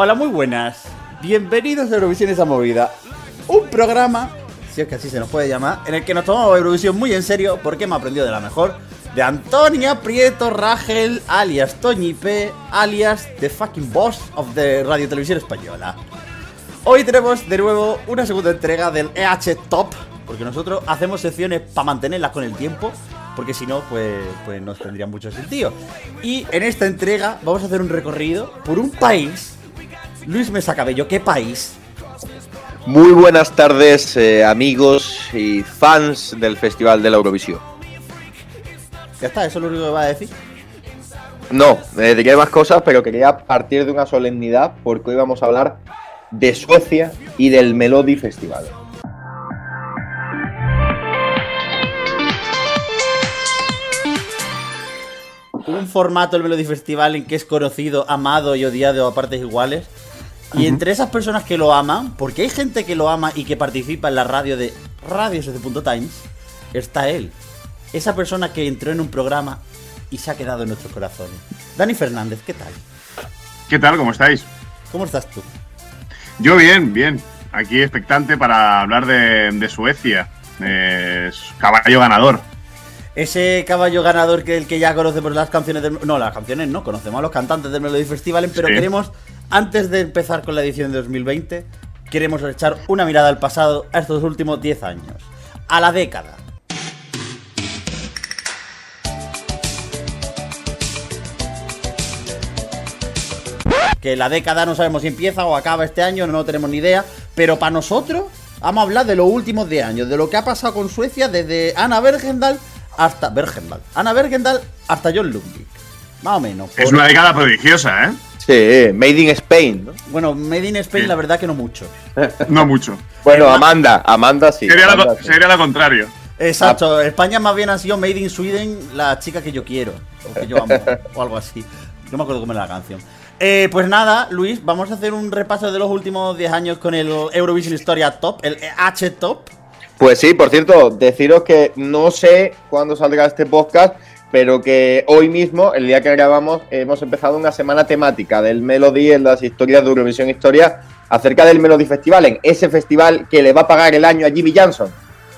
Hola, muy buenas. Bienvenidos a Eurovisión esa movida. Un programa, si es que así se nos puede llamar, en el que nos tomamos Eurovisión muy en serio porque hemos aprendido de la mejor. De Antonia Prieto Rangel, alias Toñi P, alias The Fucking Boss of the Radio Televisión Española. Hoy tenemos de nuevo una segunda entrega del EH Top, porque nosotros hacemos secciones para mantenerlas con el tiempo, porque si no, pues, pues tendría mucho sentido. Y en esta entrega vamos a hacer un recorrido por un país. Luis Mesa Cabello, ¿qué país? Muy buenas tardes, eh, amigos y fans del Festival de la Eurovisión. Ya está, eso es lo único que va a decir. No, eh, diría más cosas, pero quería partir de una solemnidad porque hoy vamos a hablar de Suecia y del Melody Festival. Un formato del Melody Festival en que es conocido, amado y odiado a partes iguales. Y entre esas personas que lo aman, porque hay gente que lo ama y que participa en la radio de Radio Times, está él. Esa persona que entró en un programa y se ha quedado en nuestros corazones. Dani Fernández, ¿qué tal? ¿Qué tal? ¿Cómo estáis? ¿Cómo estás tú? Yo bien, bien. Aquí expectante para hablar de, de Suecia. Es caballo ganador. Ese caballo ganador que el que ya conocemos las canciones del... No, las canciones no, conocemos a los cantantes del Melody Festival, pero Sí. queremos, antes de empezar con la edición de 2020, queremos echar una mirada al pasado, a estos últimos 10 años, a la década. Que la década no sabemos si empieza o acaba este año, no tenemos ni idea, pero para nosotros vamos a hablar de los últimos 10 años, de lo que ha pasado con Suecia desde Ana Bergendal hasta Bergendal, Ana Bergendal hasta John Ludwig. Más o menos. Es una década prodigiosa, ¿eh? Sí, Made in Spain. ¿no? Bueno, Made in Spain, Sí. la verdad que no mucho. No mucho. Bueno, Amanda, Amanda sí. Sería, Amanda lo, sí. sería lo contrario. Exacto, España más bien ha sido Made in Sweden, la chica que yo quiero, o que yo amo, o algo así. No me acuerdo cómo era la canción. Eh, pues nada, Luis, vamos a hacer un repaso de los últimos 10 años con el Eurovision Historia Top, el H Top. Pues sí, por cierto, deciros que no sé cuándo saldrá este podcast, pero que hoy mismo, el día que grabamos, hemos empezado una semana temática del Melody en las historias de Eurovisión Historia acerca del Melody Festival, en ese festival que le va a pagar el año a Jimmy Johnson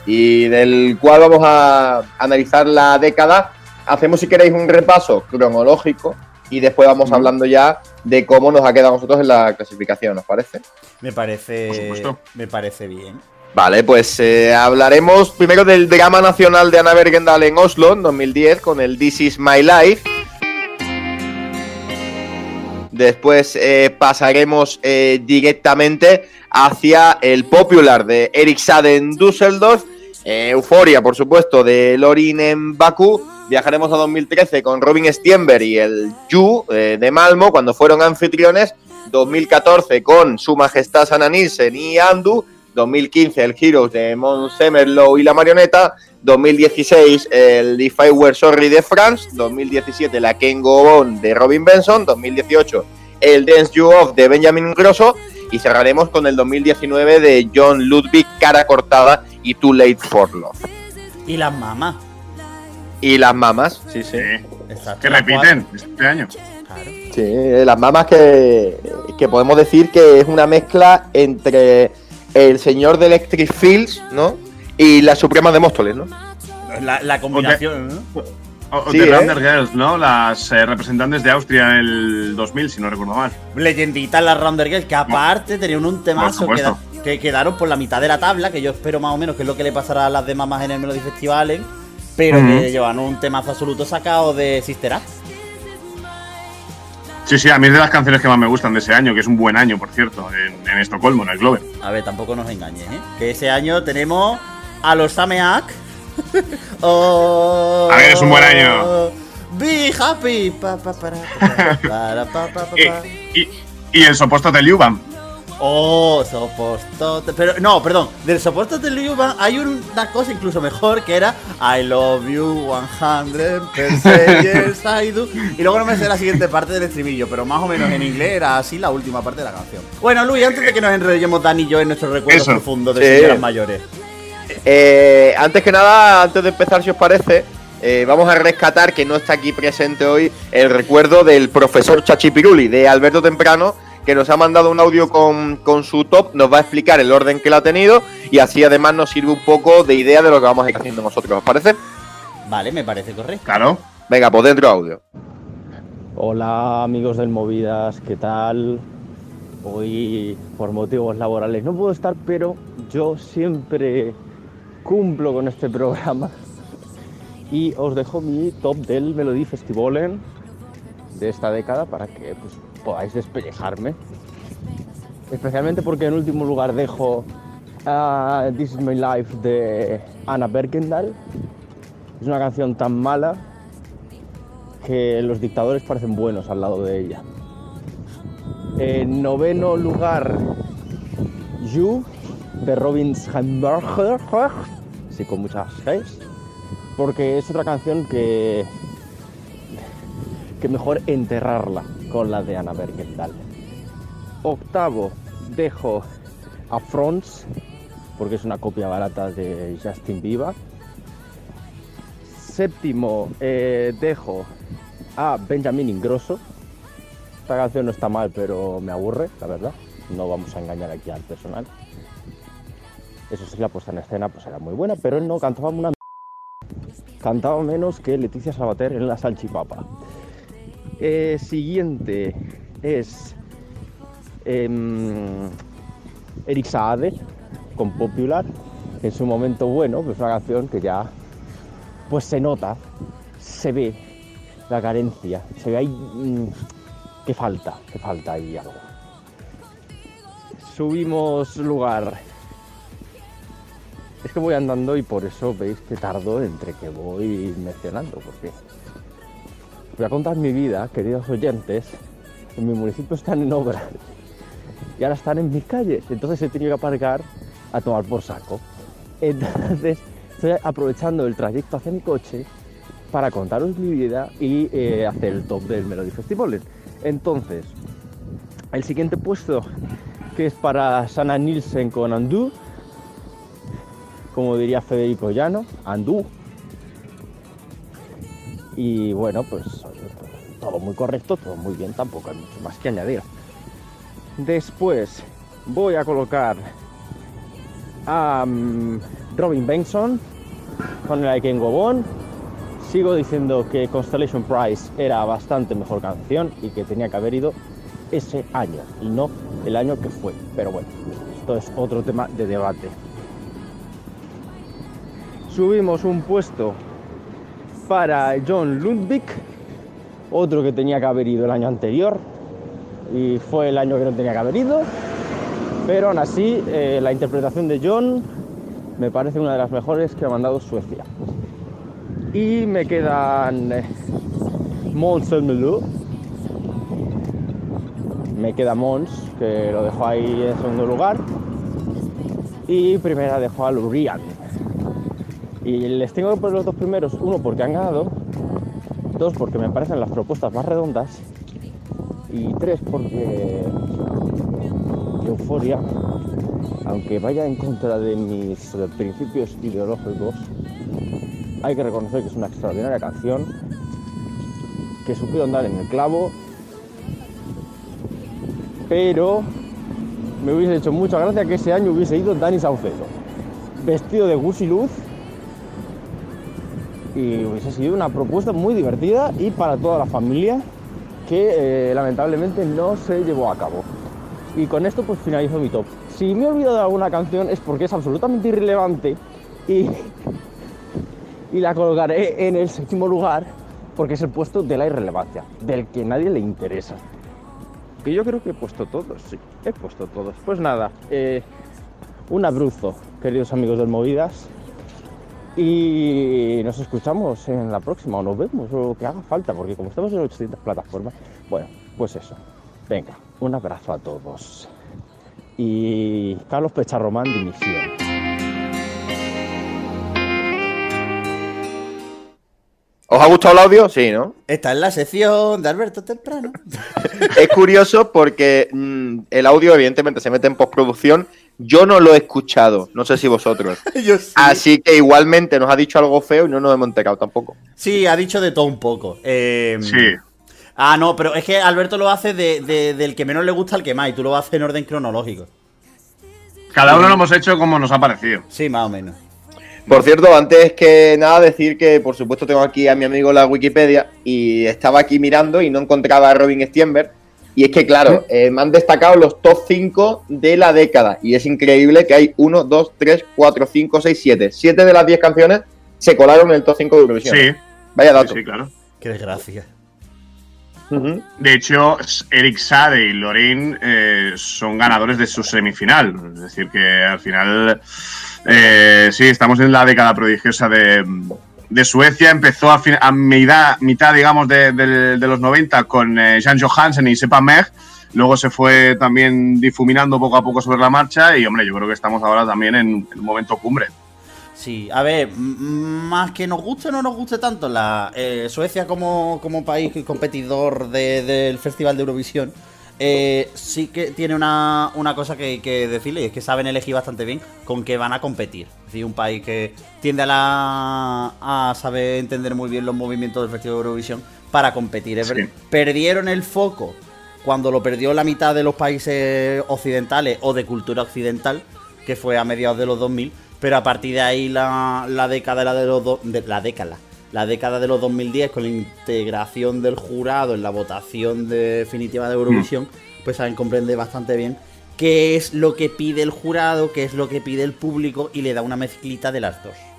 y del cual vamos a analizar la década. Hacemos, si queréis, un repaso cronológico y después vamos hablando ya de cómo nos ha quedado a nosotros en la clasificación, ¿os parece? Me parece. Por supuesto. Me parece bien. Vale, pues eh, hablaremos primero del drama nacional de Ana Bergendal en Oslo en 2010 con el This Is My Life. Después eh, pasaremos eh, directamente hacia el Popular de Eric Saade en Düsseldorf. Euforia, por supuesto, de Lorin en Bakú. Viajaremos a 2013 con Robin Stienberg y el Yu de Malmo cuando fueron anfitriones. 2014 con Su Majestad Sana Nielsen y Andu. 2015 el Heroes de Semerlow y la marioneta. 2016 el If I Were Sorry de France. 2017 la Ken Go On de Robin Benson. 2018 el Dance You Off de Benjamin Grosso. Y cerraremos con el 2019 de John Ludwig, Cara Cortada y Too Late for Love. Y las mamás. Y las mamas, sí, sí. Sí. Exacto. Que repiten este año. Claro. Sí, las mamas que, que podemos decir que es una mezcla entre el señor de Electric Fields, ¿no? Y la Suprema de Móstoles, ¿no? La, la combinación, ¿no? O, o Sí, The ¿eh? Girls, ¿no? Las eh, representantes de Austria en el 2000, si no recuerdo mal. Leyenditas las Rounder Girls, que aparte tenían un temazo que, supuesto. da- que quedaron por la mitad de la tabla, que yo espero más o menos que es lo que le pasará a las demás más en el Melody Festival, ¿eh? pero que llevan un temazo absoluto sacado de Sister Act. Sí, sí, a mí es de las canciones que más me gustan de ese año, que es un buen año, por cierto, en, en Estocolmo, en el Globe. A ver, tampoco nos engañes, ¿eh? Que ese año tenemos a los Sameak. oh, A ver, es un buen año. Be happy. Pa, pa, para, para, Y, pa. y, y el sopuesto de Liuban. Oh, soportote. Pero no, perdón. Del soportote de Liu Bang hay una cosa incluso mejor que era I love you 100% yes I do. Y luego no me sé la siguiente parte del estribillo, pero más o menos en inglés era así la última parte de la canción. Bueno, Luis, antes de que nos enrollemos Dani y yo en nuestros recuerdos Eso. profundos de Sí. señoras mayores. Eh, antes que nada, antes de empezar, si os parece, eh, vamos a rescatar que no está aquí presente hoy el recuerdo del profesor Chachipiruli de Alberto Temprano, que nos ha mandado un audio con, con, su top, nos va a explicar el orden que la ha tenido y así además nos sirve un poco de idea de lo que vamos a ir haciendo nosotros, ¿os parece? Vale, me parece correcto. Claro. Venga, pues dentro audio. Hola amigos del Movidas, ¿qué tal? Hoy por motivos laborales no puedo estar, pero yo siempre cumplo con este programa y os dejo mi top del Melody Festivalen de esta década para que pues, podáis despellejarme. Especialmente porque en último lugar dejo uh, This is My Life de Anna Berkendal. Es una canción tan mala que los dictadores parecen buenos al lado de ella. En noveno lugar, You de Robin Hamburger, sí, con muchas Gs, porque es otra canción que, que mejor enterrarla con la de Anna Bergendal. Octavo, dejo a Fronts, porque es una copia barata de Justin Bieber. Séptimo, eh, dejo a Benjamin Ingrosso. Esta canción no está mal, pero me aburre, la verdad. No vamos a engañar aquí al personal. Eso sí, la puesta en escena pues era muy buena, pero él no cantaba una cantaba menos que Leticia Sabater en la salchipapa. Eh, siguiente es eh, Eric Saade con Popular. En su momento bueno, pues una canción que ya pues se nota, se ve la carencia, se ve ahí mmm, que falta, que falta ahí algo. Subimos lugar. Es que voy andando y por eso veis que tardo entre que voy mencionando, porque voy a contar mi vida, queridos oyentes. En mi municipio están en obra y ahora están en mis calles, entonces he tenido que aparcar a tomar por saco. Entonces estoy aprovechando el trayecto hacia mi coche para contaros mi vida y eh, hacer el top del Melody Festival. Entonces, el siguiente puesto que es para Sana Nielsen con Andú, como diría Federico Llano, Andú. Y bueno, pues todo muy correcto, todo muy bien, tampoco hay mucho más que añadir. Después voy a colocar a um, Robin Benson con el I Can Go On. Sigo diciendo que Constellation Prize era bastante mejor canción y que tenía que haber ido ese año y no el año que fue. Pero bueno, esto es otro tema de debate. Subimos un puesto para John Ludwig, otro que tenía que haber ido el año anterior y fue el año que no tenía que haber ido. Pero aún así, eh, la interpretación de John me parece una de las mejores que ha mandado Suecia. Y me quedan eh, Mons Melou. Me queda Mons, que lo dejo ahí en segundo lugar. Y primera dejo a Lurian. Y les tengo que poner los dos primeros, uno porque han ganado, dos porque me parecen las propuestas más redondas y tres porque Euforia, aunque vaya en contra de mis principios ideológicos, hay que reconocer que es una extraordinaria canción, que supieron dar en el clavo, pero me hubiese hecho mucha gracia que ese año hubiese ido Dani Saucedo, vestido de Gucci Luz, y hubiese sido una propuesta muy divertida y para toda la familia que eh, lamentablemente no se llevó a cabo. Y con esto pues finalizo mi top. Si me he olvidado de alguna canción es porque es absolutamente irrelevante y, y la colocaré en el séptimo lugar porque es el puesto de la irrelevancia, del que nadie le interesa. Que yo creo que he puesto todos, sí, he puesto todos. Pues nada, eh, un abruzo, queridos amigos del Movidas. Y nos escuchamos en la próxima, o nos vemos, o lo que haga falta, porque como estamos en 800 plataformas, bueno, pues eso. Venga, un abrazo a todos. Y Carlos Pecharromán, dimisión. ¿Os ha gustado el audio? Sí, ¿no? Esta es la sección de Alberto Temprano. es curioso porque mmm, el audio, evidentemente, se mete en postproducción. Yo no lo he escuchado, no sé si vosotros. Yo sí. Así que igualmente nos ha dicho algo feo y no nos hemos enterado tampoco. Sí, ha dicho de todo un poco. Eh, Sí. Ah, no, pero es que Alberto lo hace de, de- del que menos le gusta al que más, y tú lo haces en orden cronológico. Cada uno lo hemos hecho como nos ha parecido. Sí, más o menos. Por cierto, antes que nada decir que por supuesto tengo aquí a mi amigo la Wikipedia y estaba aquí mirando y no encontraba a Robin Stienberg. Y es que, claro, eh, me han destacado los top 5 de la década. Y es increíble que hay 1, 2, 3, 4, 5, 6, 7. 7 de las 10 canciones se colaron en el top 5 de Eurovisión. Sí, Vaya sí, dato. sí, claro. Qué desgracia. De hecho, Eric Sade y Lorraine eh, son ganadores de su semifinal. Es decir, que al final, eh, sí, estamos en la década prodigiosa de, de Suecia. Empezó a, a mitad, mitad, digamos, de, de- de los 90 con eh, Jan Johansen y Sepa Meg. Luego se fue también difuminando poco a poco sobre la marcha. Y, hombre, yo creo que estamos ahora también en, en un momento cumbre. Sí, a ver, más que nos guste o no nos guste tanto la eh, Suecia como, como país competidor de- del Festival de Eurovisión, eh, sí que tiene una, una cosa que que decirle, y es que saben elegir bastante bien con qué van a competir. Es decir, un país que tiende a, la, a saber entender muy bien los movimientos del Festival de Eurovisión para competir. Sí. Perdieron el foco cuando lo perdió la mitad de los países occidentales o de cultura occidental, que fue a mediados de los 2000, pero a partir de ahí la, la década la de los do- de- la década la década de los 2010 con la integración del jurado en la votación definitiva de Eurovisión, pues saben comprender bastante bien qué es lo que pide el jurado, qué es lo que pide el público y le da una mezclita de las dos.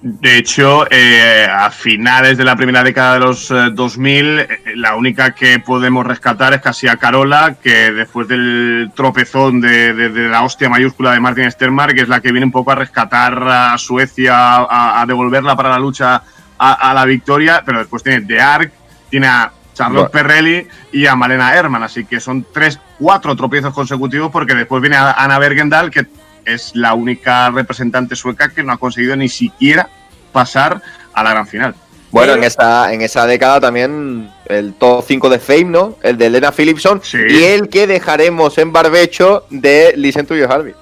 De hecho, eh, a finales de la primera década de los eh, 2000, eh, la única que podemos rescatar es casi a Carola, que después del tropezón de, de- de la hostia mayúscula de Martin Stermark, que es la que viene un poco a rescatar a Suecia, a, a devolverla para la lucha a, a la victoria, pero después tiene The Ark, tiene a Charlotte Bueno. Perrelli y a Malena Herman, así que son tres, cuatro tropiezos consecutivos, porque después viene a Ana Bergendal, que es la única representante sueca que no ha conseguido ni siquiera pasar a la gran final. Bueno, en esa, en esa década también el top 5 de Fame, ¿no? El de Elena Philipson. Sí. Y el que dejaremos en barbecho de Listen to Your Harvey.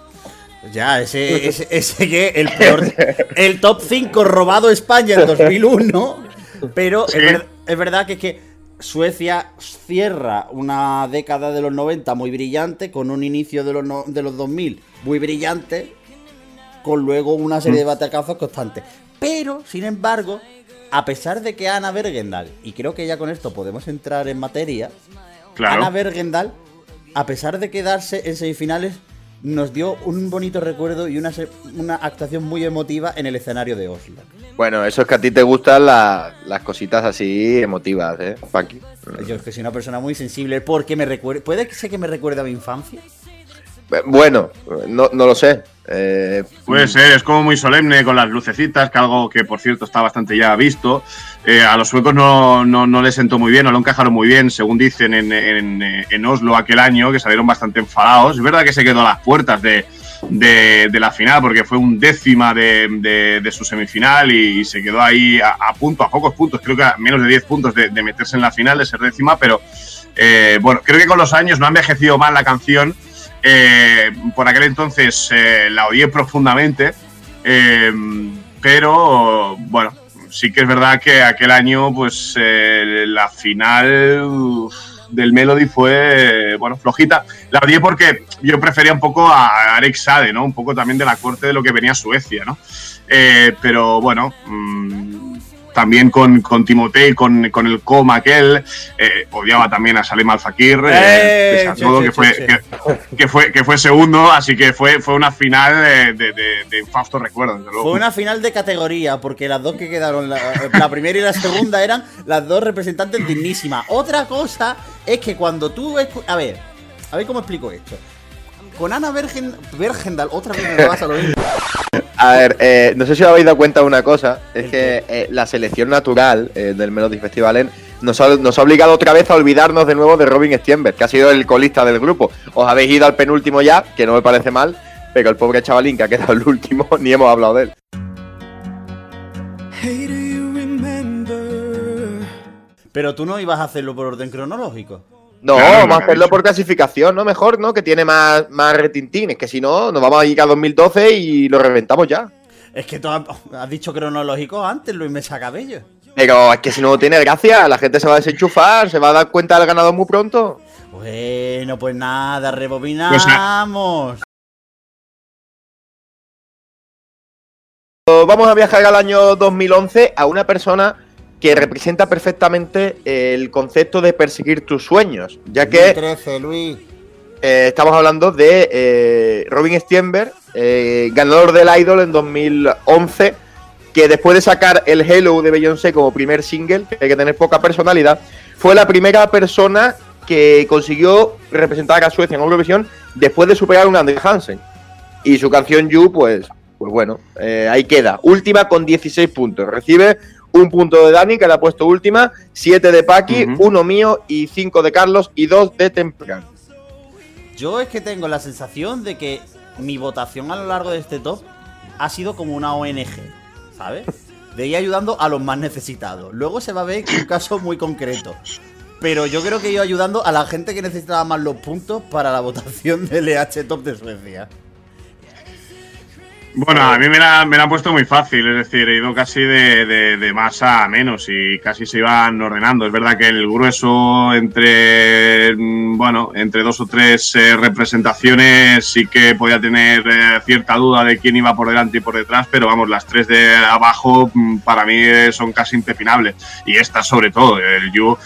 Ya, ese, ese, ese que el peor, el top 5 robado España en 2001, pero Sí. es, ver- es verdad que es que Suecia cierra una década de los 90 muy brillante, con un inicio de los, no- de los 2000 muy brillante, con luego una serie de batacazos constantes. Pero, sin embargo, a pesar de que Ana Bergendal, y creo que ya con esto podemos entrar en materia, Claro. Ana Bergendal, a pesar de quedarse en semifinales, nos dio un bonito recuerdo y una, una actuación muy emotiva en el escenario de Oslo. Bueno, eso es que a ti te gustan la- las cositas así emotivas, ¿eh, Paqui? Yo es que soy una persona muy sensible porque me recuerda. ¿Puede ser que me recuerde a mi infancia? Bueno, no, no lo sé. Eh, Puede ser, es como muy solemne con las lucecitas, que algo que por cierto está bastante ya visto. Eh, a los suecos no, no, no les sentó muy bien, no lo encajaron muy bien, según dicen en, Oslo aquel año, que salieron bastante enfadados. Es verdad que se quedó a las puertas de, de- la final, porque fue un décima de, de- su semifinal y, se quedó ahí a, a punto, a pocos puntos, creo que a menos de 10 puntos de, de meterse en la final, de ser décima, pero eh, bueno, creo que con los años no ha envejecido mal la canción. Eh, por aquel entonces eh, la odié profundamente, eh, pero bueno, sí que es verdad que aquel año, pues eh, la final del Melody fue, bueno, flojita. La odié porque yo prefería un poco a Alex Sade, ¿no? Un poco también de la corte de lo que venía Suecia, ¿no? Eh, pero bueno, mm, también con, con Timotei, con, con el coma aquel, eh, odiaba también a Salem Al Fakir, eh, Eh, todo, que, fue. Que, que fue, que fue segundo, así que fue, fue una final de, de, de, de infausto recuerdo, desde luego. Fue una final de categoría, porque las dos que quedaron, la, la primera y la segunda, eran las dos representantes dignísimas. Otra cosa es que cuando tú. A ver, a ver cómo explico esto. Con Ana Bergen, Bergendal, otra vez me vas a lo mismo. A ver, eh, no sé si os habéis dado cuenta de una cosa, es ¿El que eh, la selección natural eh, del Melody Festival en- nos ha, nos ha obligado otra vez a olvidarnos de nuevo de Robin Stienberg, que ha sido el colista del grupo. Os habéis ido al penúltimo ya, que no me parece mal, pero el pobre chavalín que ha quedado el último, ni hemos hablado de él. Hey, do you remember? Pero tú no ibas a hacerlo por orden cronológico. No, Claro, vamos a hacerlo por clasificación, ¿no? Mejor, ¿no? Que tiene más, más retintines, que si no, nos vamos a ir a 2012 y lo reventamos ya. Es que tú has, has dicho cronológico antes, Luis Mesa Cabello. Pero es que si no tiene gracia, la gente se va a desenchufar, se va a dar cuenta del ganador muy pronto. Bueno, pues nada, rebobinamos. Vamos a viajar al año 2011 a una persona que representa perfectamente el concepto de perseguir tus sueños, ya que 13, Luis. eh, estamos hablando de eh, Robin Stienberg, eh, ganador del Idol en 2011, que después de sacar el Hello de Beyoncé como primer single, que hay que tener poca personalidad, fue la primera persona que consiguió representar a Suecia en Eurovisión después de superar a un André Hansen. Y su canción You, pues, pues bueno, eh, ahí queda. Última con 16 puntos. Recibe un punto de Dani, que le ha puesto última, 7 de Paqui, uno mío y 5 de Carlos y 2 de Temprano. Yo es que tengo la sensación de que mi votación a lo largo de este top ha sido como una ONG, ¿sabes? De ir ayudando a los más necesitados. Luego se va a ver un caso muy concreto. Pero yo creo que he ido ayudando a la gente que necesitaba más los puntos para la votación del EH Top de Suecia. Bueno, a mí me la, me la han puesto muy fácil, es decir, he ido casi de, de- de más a menos y casi se iban ordenando. Es verdad que el grueso entre, mm, bueno, entre dos o tres eh, representaciones sí que podía tener eh, cierta duda de quién iba por delante y por detrás, pero vamos, las tres de abajo mm, para mí eh, son casi impepinables. Y esta sobre todo, el You,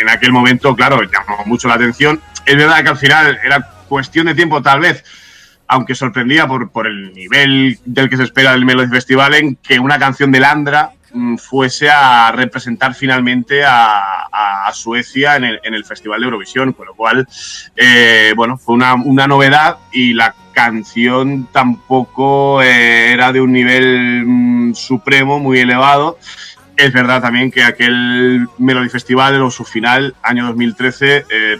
en aquel momento, claro, llamó mucho la atención. Es verdad que al final era cuestión de tiempo tal vez aunque sorprendía por, por el nivel del que se espera del Melody Festival, en que una canción de Landra mm, fuese a representar finalmente a, Suecia en el, en el Festival de Eurovisión, con lo cual, eh, bueno, fue una, una novedad y la canción tampoco eh, era de un nivel mm, supremo, muy elevado. Es verdad también que aquel Melody Festival o su final, año 2013, eh,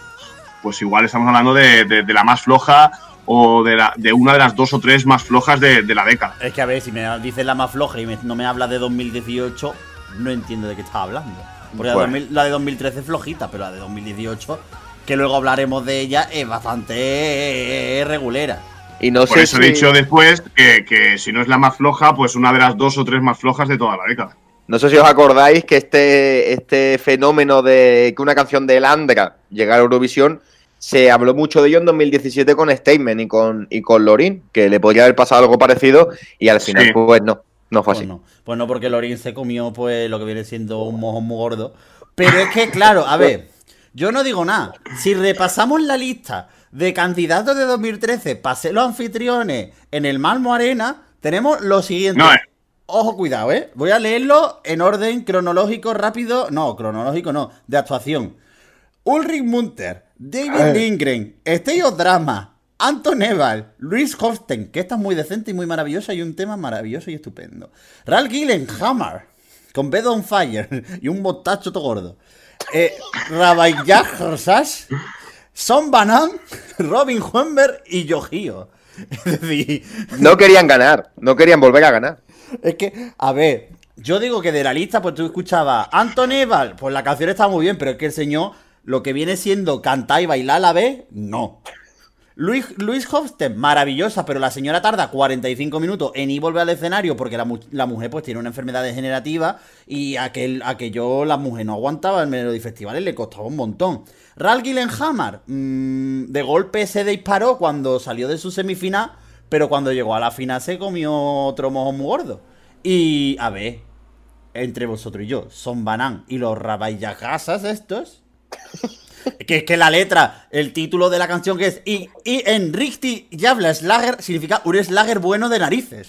pues igual estamos hablando de- de la más floja o de, la- de una de las dos o tres más flojas de, de la década. Es que a ver, si me dices la más floja y me- no me hablas de 2018, no entiendo de qué estás hablando. Porque la, Bueno. 2000 la de 2013 es flojita, pero la de 2018, que luego hablaremos de ella, es bastante regulera. Y no Por sé eso si, he dicho después que, que si no es la más floja, pues una de las dos o tres más flojas de toda la década. no sé si os acordáis que este, este fenómeno de que una canción de Landra llegara a Eurovisión se habló mucho de ello en 2017 con Statement y con, y con Lorin, que le podría haber pasado algo parecido y al final Sí. pues no, no fue Pues así. no, pues no, porque Lorin se comió pues lo que viene siendo un mojón muy gordo. Pero es que, claro, a ver, yo no digo nada. Si repasamos la lista de candidatos de 2013 para ser los anfitriones en el Malmo Arena, tenemos lo siguiente. No, eh. Ojo, cuidado, ¿eh? Voy a leerlo en orden cronológico rápido. No, cronológico no, de actuación. Ulrich Munter, David Lindgren, Steve Drama, Anton Eval, Luis Hofsten, que esta es muy decente y muy maravillosa y un tema maravilloso y estupendo. Ralph Gillenhammer, con Bed on Fire y un motacho todo gordo. Eh, Rabayaj Rosas, Son Banan, Robin Huenberg y Yojio. Es decir, No querían ganar, no querían volver a ganar. es que, a ver, yo digo que de la lista, pues tú escuchabas Anton Eval, pues la canción está muy bien, pero es que el señor, lo que viene siendo cantar y bailar a la vez, no. Luis, Luis maravillosa, pero la señora tarda 45 minutos en ir volver al escenario porque la, mu- la mujer pues tiene una enfermedad degenerativa y aquel, aquello la mujer no aguantaba en Melody Festivales, le costaba un montón. Ralph Gillenhammer, mm, de golpe se disparó cuando salió de su semifinal, pero cuando llegó a la final se comió otro mojón muy gordo. Y, a ver, entre vosotros y yo, son Banan y los rabayagasas estos. Que es que la letra, el título de la canción que es Y, y en Richtig Javla Slager significa un Slager bueno de narices.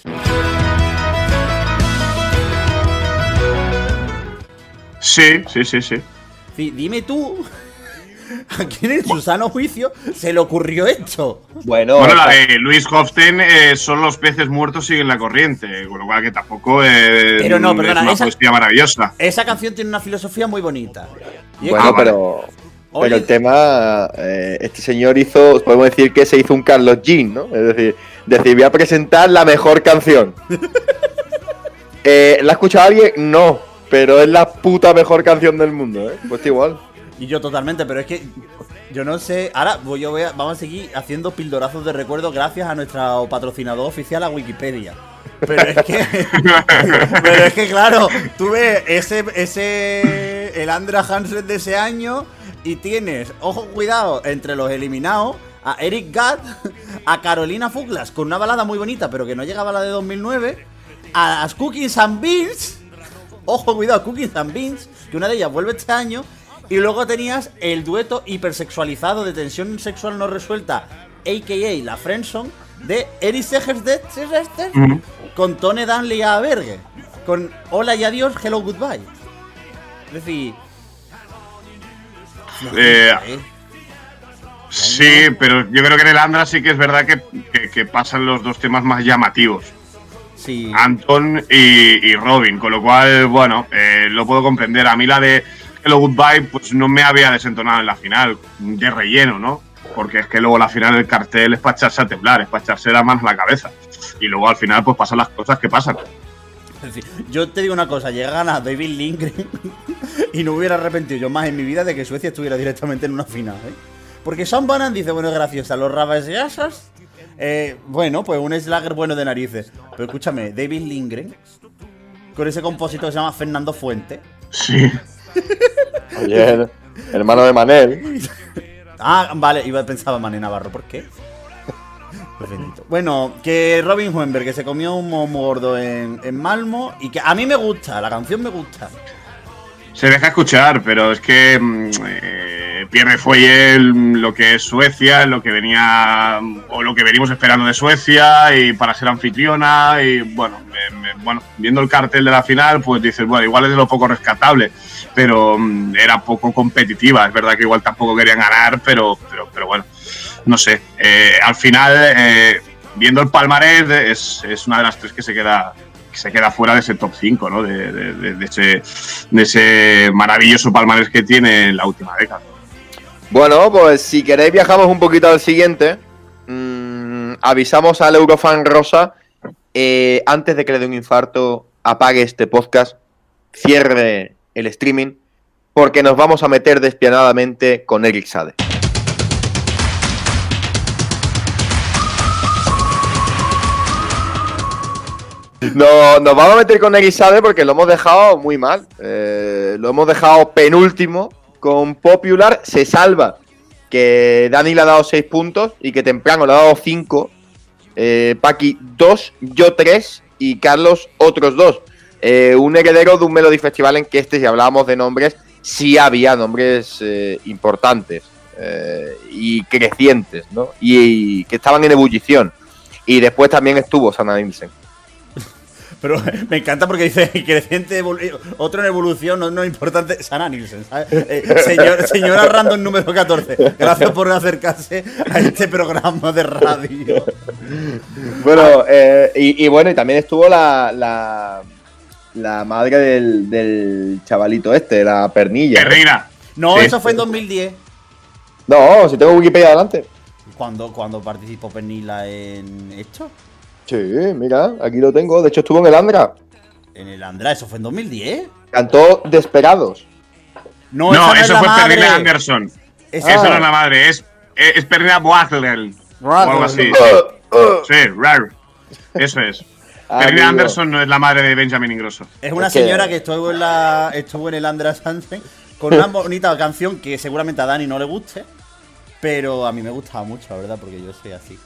Sí, sí, sí, sí. Sí, dime tú, ¿a quién en su sano juicio se le ocurrió esto? Bueno, Bueno, la de Luis Hofsten eh, son los peces muertos siguen la corriente, con lo cual que tampoco eh, Pero no, es perdona, una esa- poesía maravillosa. Esa canción tiene una filosofía muy bonita. Y es bueno, Ah, vale. pero, Oye- pero el tema, eh, este señor hizo, podemos decir que se hizo un Carlos Jean, ¿no? Es decir, decir, voy a presentar la mejor canción. Eh, ¿La ha escuchado alguien? No, pero es la puta mejor canción del mundo, ¿eh? Pues igual. Y yo totalmente, pero es que yo no sé. Ahora voy, yo voy a- vamos a seguir haciendo pildorazos de recuerdo gracias a nuestro patrocinador oficial, a Wikipedia. Pero es que. pero es que, claro, tú ves ese. ese el Andra Hansen de ese año y tienes, ojo, cuidado, entre los eliminados. A Eric Gadd, a Carolina Fuglas con una balada muy bonita, pero que no llegaba a la de 2009. A las Cookies and Beans, ojo, cuidado, Cookies and Beans, que una de ellas vuelve este año. Y luego tenías el dueto hipersexualizado de tensión sexual no resuelta, a.k.a. la Friendzone, de Eric Segerstedt con Tone Danley y Aberge. Con Hola y adiós, hello, goodbye. Es decir... Eh, Sí, pero yo creo que en el Andra sí que es verdad que, que- que pasan los dos temas más llamativos. Sí. Anton y, y Robin, con lo cual, bueno, eh, lo puedo comprender. A mí la de Hello Goodbye, pues no me había desentonado en la final, de relleno, ¿no? Porque es que luego la final del cartel es para echarse a temblar, es para echarse las manos a la cabeza. Y luego al final, pues pasan las cosas que pasan. Es decir, yo te digo una cosa, llegan a David Lindgren y no hubiera arrepentido yo más en mi vida de que Suecia estuviera directamente en una final, ¿eh? Porque Sean Banan dice, bueno, es graciosa, los Ravageyasas, eh, bueno, pues un slagger bueno de narices. Pero escúchame, David Lindgren, con ese compositor que se llama Fernando Fuente. Sí. Ayer, hermano de Manel. Ah, vale, iba pensaba Mané Navarro, ¿por qué? Pues bendito. Bueno, que Robin Huenberg, que se comió un momo gordo en, en Malmo y que a mí me gusta, la canción me gusta. Se deja escuchar, pero es que mm, eh, pierde fuelle el- lo que es Suecia, lo que venía o lo que venimos esperando de Suecia y para ser anfitriona y bueno, me- me- bueno, viendo el cartel de la final, pues dices, bueno, igual es de lo poco rescatable, pero mm, era poco competitiva. Es verdad que igual tampoco querían ganar, pero, pero, pero bueno, no sé. Eh, al final, eh, viendo el palmarés, es, es una de las tres que se queda que se queda fuera de ese top 5, ¿no? De- de- de ese, de ese maravilloso palmarés que tiene en la última década. Bueno, pues si queréis viajamos un poquito al siguiente. Mm, avisamos al Eurofan Rosa, eh, antes de que le dé un infarto, apague este podcast, cierre el streaming, porque nos vamos a meter despiadadamente con Eric Sade. No, nos vamos a meter con Eric Sade porque lo hemos dejado muy mal. Eh, lo hemos dejado penúltimo con Popular. Se salva que Dani le ha dado 6 puntos y que Temprano le ha dado 5. Eh, Paqui 2, yo 3 y Carlos otros 2. un heredero de un Melody Festival en que este, si hablábamos de nombres, sí había nombres eh, importantes eh, y crecientes, ¿no? Y, y que estaban en ebullición. Y después también estuvo Sana Nielsen. Pero me encanta porque dice creciente, evolu- otro en evolución, no, no importante, Sana Nielsen, ¿sabes? Eh, señor- señora Random número 14, gracias por acercarse a este programa de radio. Bueno, eh, y, y bueno, y también estuvo la, la, la madre del, del chavalito este, la pernilla. Herrera. No, Sí. eso fue en 2010, No, si tengo Wikipedia adelante. cuando, cuando participó Pernila en esto, Sí, mira, aquí lo tengo. De hecho, estuvo en el Andra. en el Andra, eso fue en 2010. Cantó Desperados. No, No, esa es eso la fue madre. Pernilla Anderson. Esa- Eso no es la madre, es, es, es Pernilla Boagler. O algo así. Uh, uh. Sí, raro. Eso es. Pernilla Anderson no es la madre de Benjamin Ingrosso. Es una señora que estuvo en la estuvo en el Andra Sunset con una bonita canción que seguramente a Dani no le guste, pero a mí me gustaba mucho, la verdad, porque yo soy así.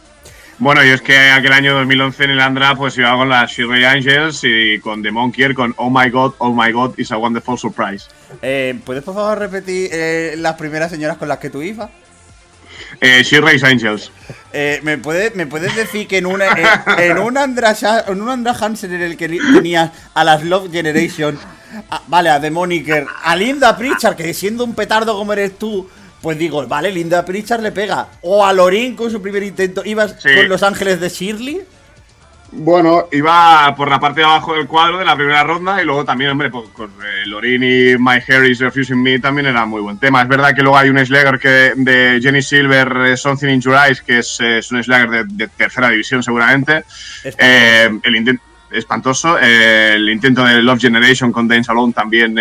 Bueno, yo es que aquel año 2011 en el Andra pues iba con las Shirley Angels y con The Monkey con Oh My God, Oh My God, It's a Wonderful Surprise. Eh, ¿Puedes por favor repetir eh, las primeras señoras con las que tú ibas? Eh, Shirley's Angels. Eh, ¿me, puedes, ¿Me puedes decir que en una en, en un Andra en un Andra Hansen en el que tenías a las Love Generation, a- vale, a The Moniker, a Linda Pritchard, que siendo un petardo como eres tú, pues digo, vale, Linda Pritchard le pega. O a Lorin con su primer intento, ibas Sí. con Los Ángeles de Shirley. Bueno, iba por la parte de abajo del cuadro de la primera ronda y luego también, hombre, pues, con eh, Lorin y My Hair is Refusing Me también era muy buen tema. Es verdad que luego hay un Slagger que, de Jenny Silver, eh, Something in Your Eyes, que es, eh, es un Slagger de, de tercera división seguramente. El intento espantoso. El intento de Love Generation con Dance Alone también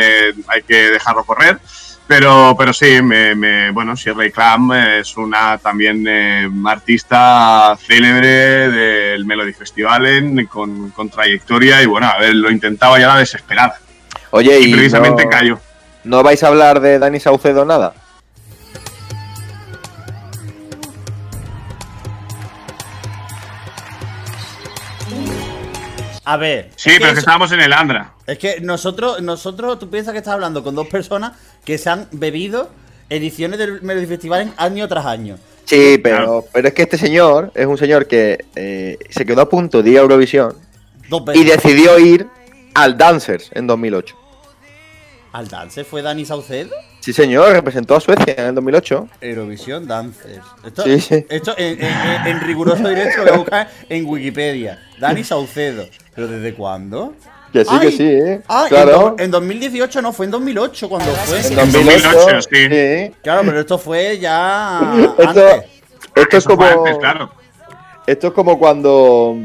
hay que dejarlo correr. Pero, pero sí, me, me- bueno, Shirley Clamp es una también eh, artista célebre del Melody Festival en- con, con trayectoria y bueno, a ver, lo intentaba ya la desesperada. Oye, Y y precisamente no, cayó. ¿no vais a hablar de Dani Saucedo nada? A ver. Sí, es pero es que estábamos en el Andra. Es que nosotros, nosotros, tú piensas que estás hablando con dos personas que se han bebido ediciones del Melody Festival en año tras año. Sí, pero, Claro. pero es que este señor es un señor que eh, se quedó a punto de ir a Eurovisión y decidió ir al Dancers en 2008. ¿Al dance fue Dani Saucedo? Sí, señor, representó a Suecia en el 2008. Eurovisión Dancers. Esto, Sí, sí. esto en, en- en- en riguroso directo lo voy a buscar en Wikipedia. Dani Saucedo. ¿Pero desde cuándo? Que sí, Ay, que sí, ¿eh? Ah, en claro. en, 2018 no, fue en 2008 cuando fue. En En 2008, 2008, sí. sí. Claro, pero esto fue ya Esto, antes. esto es como antes, claro. esto es como cuando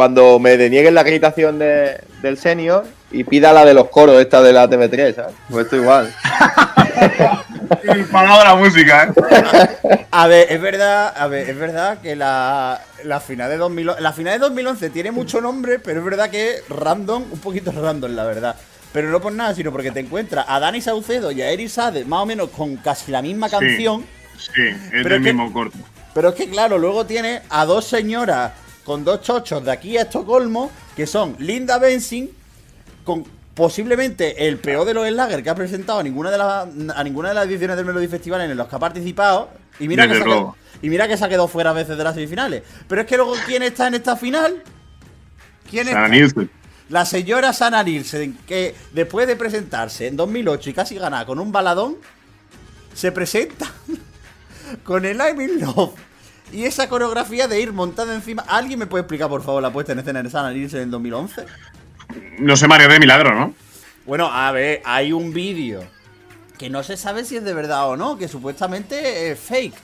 cuando me denieguen la acreditación de- del senior y pida la de los coros esta de la TV3, ¿sabes? Pues esto igual. Pagado la música, ¿eh? A ver, es verdad, a ver, es verdad que la, la final de 2011, la final de 2011 tiene mucho nombre, pero es verdad que es random, un poquito random, la verdad. Pero no por nada, sino porque te encuentras a Dani Saucedo y a Eric Sade más o menos con casi la misma Sí. canción. Sí, es del es que- mismo corto. Pero es que, claro, luego tiene a dos señoras con dos chochos de aquí a Estocolmo, que son Linda Bensing, con posiblemente el peor de los Slager que ha presentado a ninguna de las a ninguna de las ediciones del Melody Festival en los que ha participado. Y mira, que se, ha quedado, y mira que se ha quedado fuera a veces de las semifinales. Pero es que luego, ¿quién está en esta final? ¿Quién Sarah está? Nielsen. La señora Sana Nielsen, que después de presentarse en 2008 y casi ganar con un baladón, se presenta con el I'm in Love. Y esa coreografía de ir montada encima. ¿Alguien me puede explicar, por favor, la puesta en escena de Sana Nielsen en 2011? No sé, Mario de Milagro, ¿no? Bueno, a ver, hay un vídeo que no se sabe si es de verdad o no, que supuestamente es fake.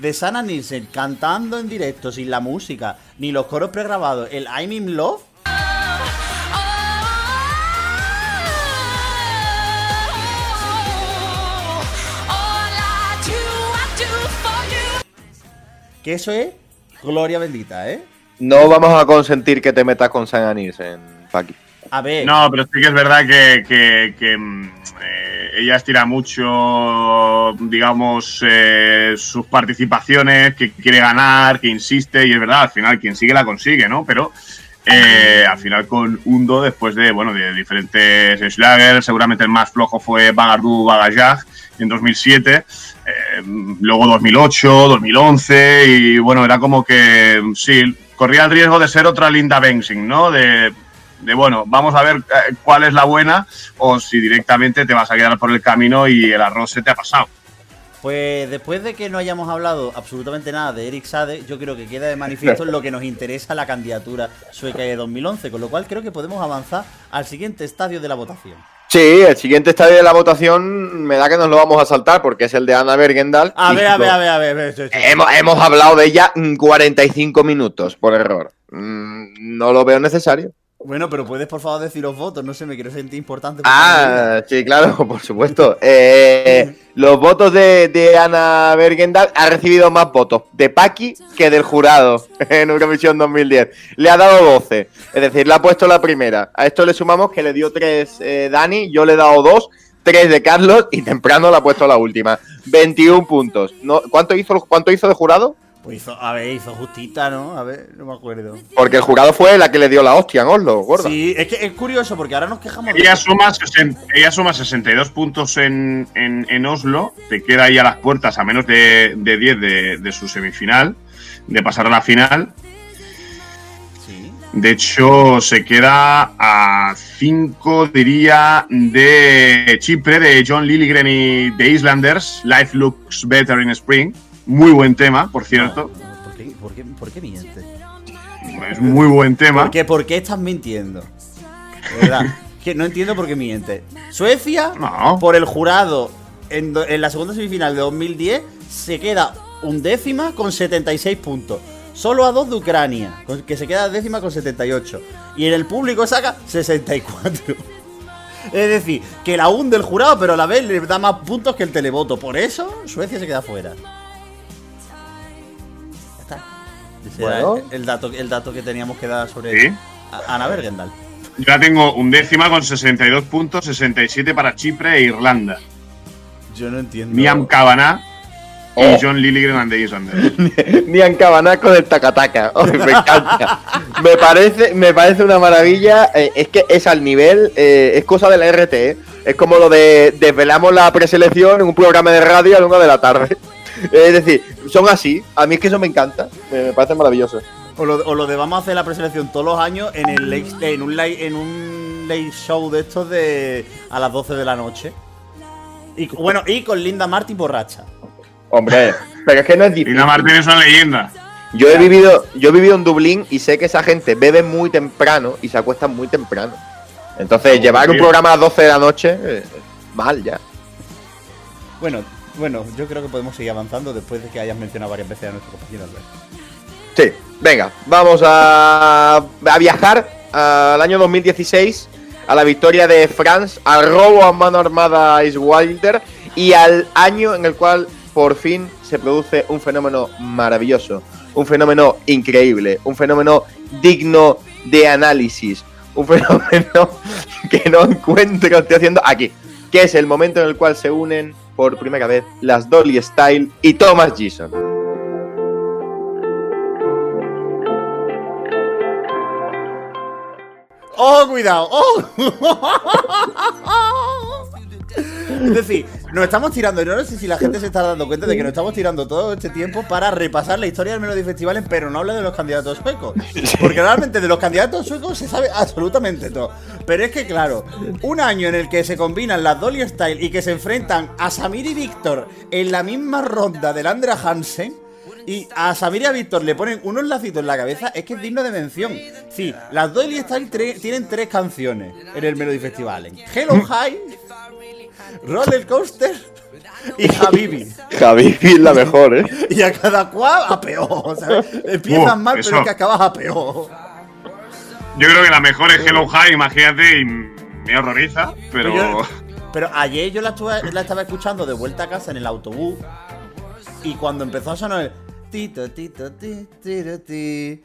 De Sana Nielsen cantando en directo sin la música ni los coros pregrabados. El I'm in Love. Que eso es gloria bendita, ¿eh? No vamos a consentir que te metas con San Nielsen, Paqui. A ver. No, pero sí que es verdad que, que- que, mm, eh, ella estira mucho, digamos, eh, sus participaciones, que quiere ganar, que insiste, y es verdad, al final quien sigue la consigue, ¿no? Pero eh, al final con Undo, después de, bueno, de diferentes Schlager, seguramente el más flojo fue Bagardú Bagayag en 2007, eh, luego 2008, 2011, y bueno, era como que, sí, corría el riesgo de ser otra Linda Bensing, ¿no? De, bueno, vamos a ver eh, cuál es la buena o si directamente te vas a quedar por el camino y el arroz se te ha pasado. Pues después de que no hayamos hablado absolutamente nada de Eric Sade, yo creo que queda de manifiesto lo que nos interesa la candidatura sueca de 2011, con lo cual creo que podemos avanzar al siguiente estadio de la votación. Sí, el siguiente estadio de la votación me da que nos lo vamos a saltar porque es el de Ana Bergendal. A ver, a ver, a ver, a ver. Hemos, hemos hablado de ella mm, 45 minutos por error. Mm, No lo veo necesario. Bueno, pero puedes por favor decir los votos, no sé, me quiero sentir importante. Ah, sí, claro, por supuesto. Eh, los votos de, de Ana Bergendal ha recibido más votos de Paki que del jurado en Eurovisión 2010. Le ha dado 12, es decir, le ha puesto la primera. A esto le sumamos que le dio 3 Dani, yo le he dado 2, 3 de Carlos y temprano le ha puesto la última. 21 puntos. No, ¿cuánto, hizo, ¿Cuánto hizo de jurado? Pues hizo, a ver, hizo justita, ¿no? A ver, no me acuerdo. Porque el jurado fue la que le dio la hostia en Oslo, gorda. Sí, es que es curioso porque ahora nos quejamos de- Ella suma, sesen- ella suma 62 puntos en, en- en Oslo, te queda ahí a las puertas a menos de, de 10 de, de su semifinal, de pasar a la final. Sí. De hecho, se queda a 5, diría, de Chipre, de John Lilligren y de Islanders. Life Looks Better in Spring. Muy buen tema, por cierto. No, no, ¿Por qué, por qué, por qué mientes? Es muy buen tema. ¿Por qué, ¿Por qué estás mintiendo? Verdad. que no entiendo por qué mientes. Suecia, No. por el jurado, en, do- en la segunda semifinal de 2010, se queda undécima con 76 puntos. Solo a dos de Ucrania, que se queda décima con 78. Y en el público saca 64. Es decir, que la hunde el jurado, pero a la vez le da más puntos que el televoto. Por eso, Suecia se queda fuera. Bueno. el, dato, el dato que teníamos que dar sobre ¿Sí? a- Ana Bergendal. Yo ya tengo un décima con 62 puntos, 67 para Chipre e Irlanda. Yo no entiendo. Miam Cabana Oh. y John Lilligren and the Islanders. Nian Cabana con el tacataca. Oh, me encanta. me, parece, me parece una maravilla. eh, es que es al nivel, eh, es cosa de la RT. eh. Es como lo de desvelamos la preselección en un programa de radio a la una de la tarde. Es decir, son así. A mí es que eso me encanta. Me, me parece maravilloso. O lo, o lo de vamos a hacer la preselección todos los años en, el late- en, un, late, en un late show de estos de a las 12 de la noche. Y, bueno, y con Linda Martin borracha. Hombre, pero es que no es difícil. Lina Martín es una leyenda. Yo he vivido, yo he vivido en Dublín y sé que esa gente bebe muy temprano y se acuestan muy temprano. Entonces, Oh, llevar un programa a las 12 de la noche, eh, mal ya. Bueno, bueno, yo creo que podemos seguir avanzando después de que hayas mencionado varias veces a nuestro compañero Albert. Sí, venga, vamos a, viajar al año 2016, a la victoria de France, al robo a mano armada a Wilder y al año en el cual por fin se produce un fenómeno maravilloso, un fenómeno increíble, un fenómeno digno de análisis, un fenómeno que no encuentro, estoy haciendo aquí, que es el momento en el cual se unen por primera vez las Dolly Style y Thomas Gison. ¡Oh, cuidado! ¡Oh! Es decir, nos estamos tirando, no sé si la gente se está dando cuenta de que nos estamos tirando todo este tiempo para repasar la historia del Melody Festival, pero no habla de los candidatos suecos. Porque realmente de los candidatos suecos se sabe absolutamente todo. Pero es que, claro, un año en el que se combinan las Dolly Style y que se enfrentan a Samir y Víctor en la misma ronda del Andrea Hansen. Y a Samir y a Víctor le ponen unos lacitos en la cabeza, es que es digno de mención. Sí, las Dolly Style tienen tres canciones en el Melody Festival. Hello High, Roller Coaster y Habibi. Javi es la mejor, ¿eh? Y a cada cual a peor, Uh, mal, pero es que acabas a peor. Yo creo que la mejor es Hello High, imagínate, y me horroriza, pero. Yo- Pero ayer yo la, estuve- la estaba escuchando de vuelta a casa en el autobús. Y cuando empezó a sonar el. Tito, tito, ti, tiro, ti.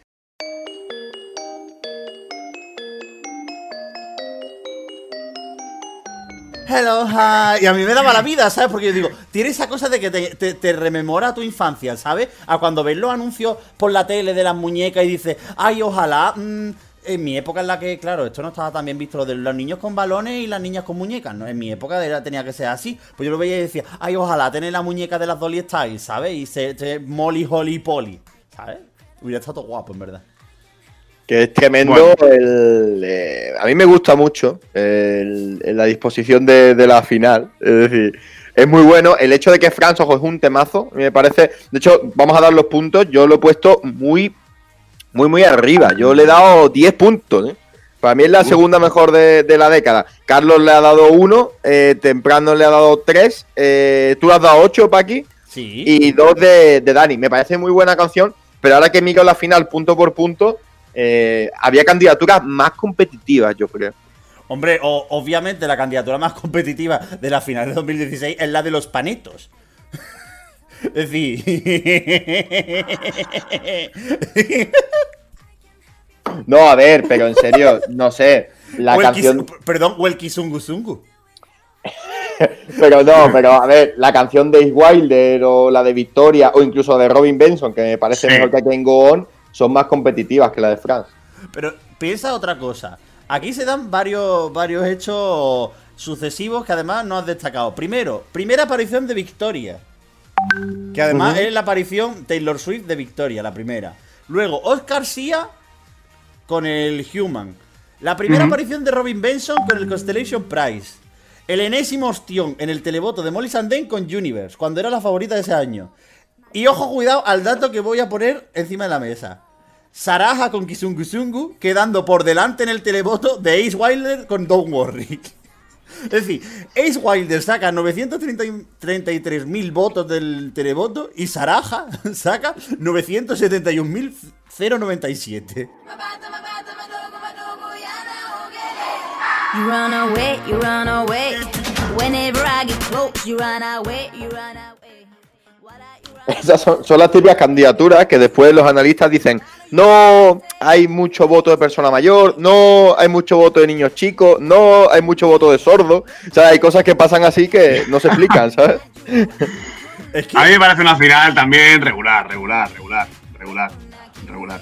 Hello, hi. Y a mí me daba la vida, ¿sabes? Porque yo digo, tiene esa cosa de que te, rememora tu infancia, ¿sabes? A cuando ves los anuncios por la tele de las muñecas y dices, ay, ojalá. mm, en mi época en la que, claro, esto no estaba tan bien visto, lo de los niños con balones y las niñas con muñecas, ¿no? En mi época era- tenía que ser así. Pues yo lo veía y decía, ay, ojalá tener la muñeca de las Dolly Style, ¿sabes? Y se, se- Molly, Holly, Polly, ¿sabes? Hubiera estado guapo, en verdad. Que es tremendo. Bueno. El, eh, a mí me gusta mucho el- el- la disposición de, de la final. Es decir, es muy bueno. El hecho de que France, ojo, es un temazo. Me parece. De hecho, vamos a dar los puntos. Yo lo he puesto muy, muy, muy arriba. Yo le he dado 10 puntos. ¿eh? Para mí es la segunda mejor de, de la década. Carlos le ha dado 1. Temprano le ha dado 3. tú le has dado 8, Paqui. Sí. y dos de, de Dani. Me parece muy buena canción, pero ahora que miro la final punto por punto, eh, había candidaturas más competitivas, yo creo. Hombre, o- obviamente la candidatura más competitiva de la final de 2016 es la de los panetos. Es decir. No, a ver, pero en serio, no sé. La canción. perdón, o el Kisungu Sungu. Pero no, pero a ver, la canción de Ace Wilder o la de Victoria o incluso de Robin Benson, que me parece Sí. mejor que aquí en Go On, son más competitivas que la de France. Pero piensa otra cosa. Aquí se dan varios, varios hechos sucesivos que además no has destacado. Primero, primera aparición de Victoria. Que además es la aparición Taylor Swift de Victoria, la primera. Luego, Oscar Sia con el Human. La primera aparición de Robin Benson con el Constellation Prize. El enésimo ostión en el televoto de Molly Sandén con Universe, cuando era la favorita de ese año. Y ojo, cuidado al dato que voy a poner encima de la mesa. Saraja con Kisungusungu quedando por delante en el televoto de Ace Wilder con Don't Worry. Es decir, Ace Wilder saca 933.000 votos del televoto y Saraja saca 971.097. You run away, you run away. Whenever I get close, you run away, you run away. Esas son, son las típicas candidaturas que después los analistas dicen, no hay mucho voto de persona mayor, no hay mucho voto de niños chicos, no hay mucho voto de sordos. O sea, hay cosas que pasan así que no se explican, ¿sabes? Es que. A mí me parece una final también regular, regular, regular, regular, regular.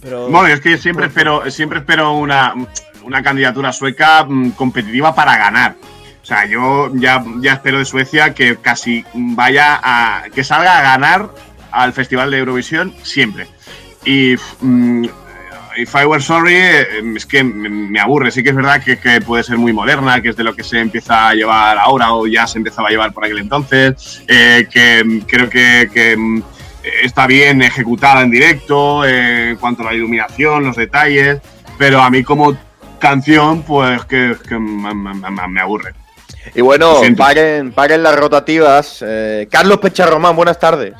Pero. Bueno, es que siempre espero, siempre espero una, una candidatura sueca mm, competitiva para ganar. O sea, yo ya, espero de Suecia que casi vaya a. que salga a ganar al Festival de Eurovisión siempre. Y. mm, If I Were Sorry, eh, es que me, aburre. Sí que es verdad que, puede ser muy moderna, que es de lo que se empieza a llevar ahora o ya se empezaba a llevar por aquel entonces. eh, que mm, creo que, mm, está bien ejecutada en directo eh, en cuanto a la iluminación, los detalles. Pero a mí como canción, pues que, me aburre. Y bueno, paren, paren las rotativas. Eh, Carlos Pecharromán, buenas tardes.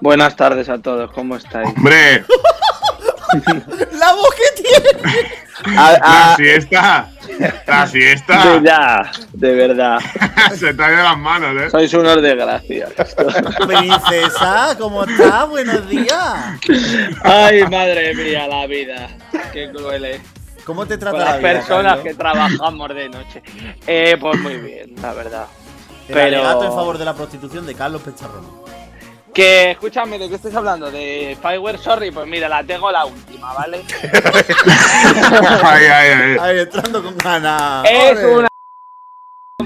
Buenas tardes a todos, ¿cómo estáis? ¡Hombre! ¡La voz que tiene! A- ¡La a- siesta! ¡La De siesta! ya, de verdad. Se te ha ido de las manos, ¿eh? Sois unos desgraciados. Princesa, ¿cómo estás? Buenos días. Ay, madre mía, la vida. Qué cruel es. ¿Cómo te Con trata las la vida, personas Carlos? que trabajamos de noche. Eh, pues muy bien, la verdad. El pero- alegato en favor de la prostitución de Carlos Pecharrón. Que, escúchame, ¿de qué estáis hablando? ¿De Fireware Sorry? Pues mira, la tengo la última, ¿vale? Ay, ay, ay. Ahí entrando con ganas. Es una...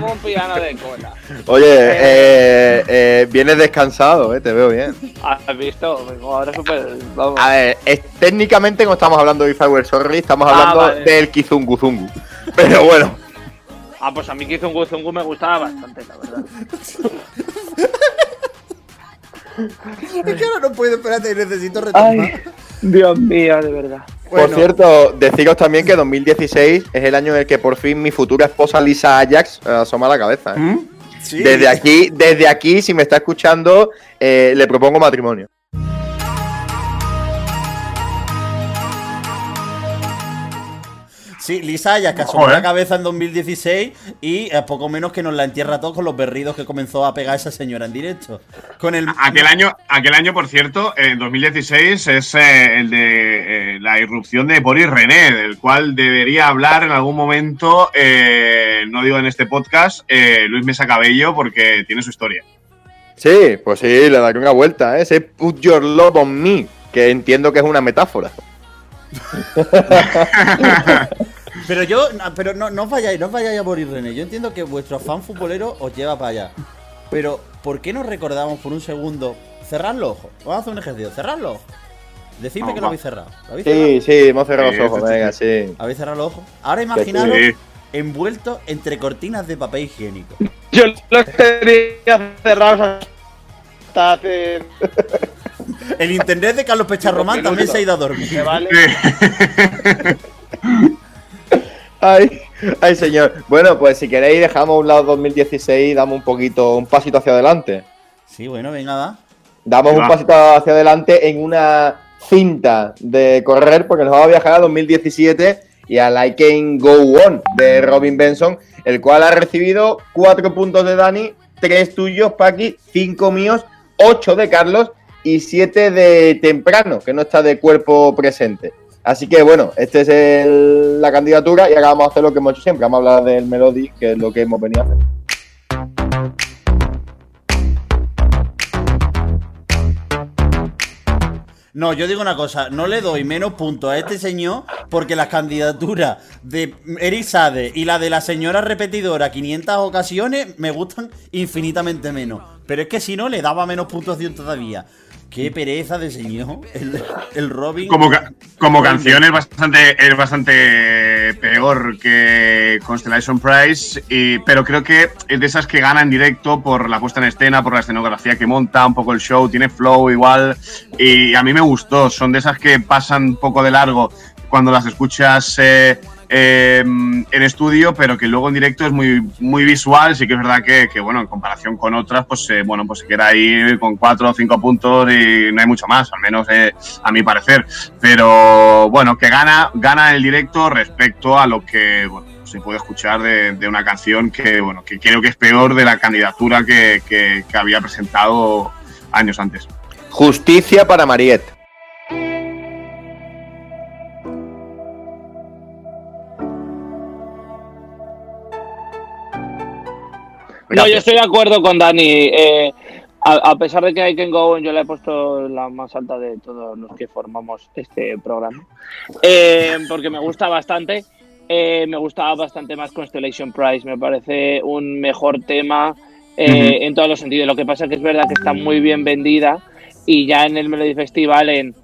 como un piano de cola. Oye, eh, eh, vienes descansado, eh, te veo bien. ¿Has visto? Vengo ahora súper... Vamos. A ver, es- técnicamente no estamos hablando de If I Were Sorry, estamos Ah, hablando vale. del Kizunguzungu. Pero bueno, Ah, pues a mí Kizungu Zungu me gustaba bastante, la verdad. Es que ahora no puedo, espérate, necesito retomar. Ay, Dios mío, de verdad. Bueno, por cierto, deciros también que 2016 es el año en el que por fin mi futura esposa Lisa Ajax eh, asoma la cabeza. ¿eh. ¿Mm? sí. Desde aquí, desde aquí, si me está escuchando, eh, le propongo matrimonio. Sí, Lisa ya que asomó Joder. la cabeza en 2016 y eh, poco menos que nos la entierra todos con los berridos que comenzó a pegar esa señora en directo. Con el. Aquel año, aquel año, por cierto, en 2016 es eh, el de eh, la irrupción de Boris René, del cual debería hablar en algún momento, eh, no digo en este podcast, eh, Luis Mesa Cabello, porque tiene su historia. Sí, pues sí, le daré una vuelta, ¿eh? Ese Put Your Love on Me, que entiendo que es una metáfora. Pero yo, pero no, no os vayáis, no os vayáis a morir René. Yo entiendo que vuestro afán futbolero os lleva para allá. Pero, ¿por qué no recordamos por un segundo cerrar los ojos? Vamos a hacer un ejercicio, cerrar los ojos. Decidme Vamos, que lo habéis cerrado. ¿Lo habéis Sí, cerrado? sí, hemos cerrado Sí, los ojos, sí, venga, sí. ¿Habéis cerrado los ojos? Ahora imaginaros Sí. envuelto entre cortinas de papel higiénico. Yo los tenía cerrados hasta hace... El internet de Carlos Pecharromán también se ha ido a dormir. ¿Me vale? Ay, ay, señor. Bueno, pues si queréis dejamos a un lado 2016 y damos un poquito, un pasito hacia adelante. Sí, bueno, venga, va. Damos un pasito hacia adelante en una cinta de correr porque nos vamos a viajar a 2017 y a I Can Go On de Robin Benson, el cual ha recibido cuatro puntos de Dani, tres tuyos, Paqui, cinco míos, ocho de Carlos y siete de Temprano, que no está de cuerpo presente. Así que bueno, esta es la candidatura y ahora vamos a hacer lo que hemos hecho siempre, vamos a hablar del Melody, que es lo que hemos venido a hacer. No, yo digo una cosa, no le doy menos puntos a este señor porque las candidaturas de Eric Sade y la de la señora repetidora 500 ocasiones me gustan infinitamente menos. Pero es que si no, le daba menos puntuación todavía. Qué pereza de señor, el, el Robin. Como, ca- como canción es bastante, es bastante peor que Constellation Prize, y- pero creo que es de esas que gana en directo por la puesta en escena, por la escenografía que monta, un poco el show, tiene flow igual, y a mí me gustó. Son de esas que pasan un poco de largo cuando las escuchas eh, eh, en estudio, pero que luego en directo es muy, muy visual. Sí que es verdad que, bueno, en comparación con otras, pues eh, bueno, pues se queda ahí con cuatro o cinco puntos y no hay mucho más, al menos eh, a mi parecer. Pero bueno, que gana, gana el directo respecto a lo que bueno, se puede escuchar de, una canción que bueno, que creo que es peor de la candidatura que, que- que había presentado años antes. Justicia para Mariette. No, yo estoy de acuerdo con Dani. eh, a, a pesar de que I Can Go On, yo la he puesto la más alta de todos los que formamos este programa. Eh, porque me gusta bastante. eh, me gustaba bastante más Constellation Prize. Me parece un mejor tema eh, en todos los sentidos. Lo que pasa es que es verdad que está muy bien vendida y ya en el Melody Festival en,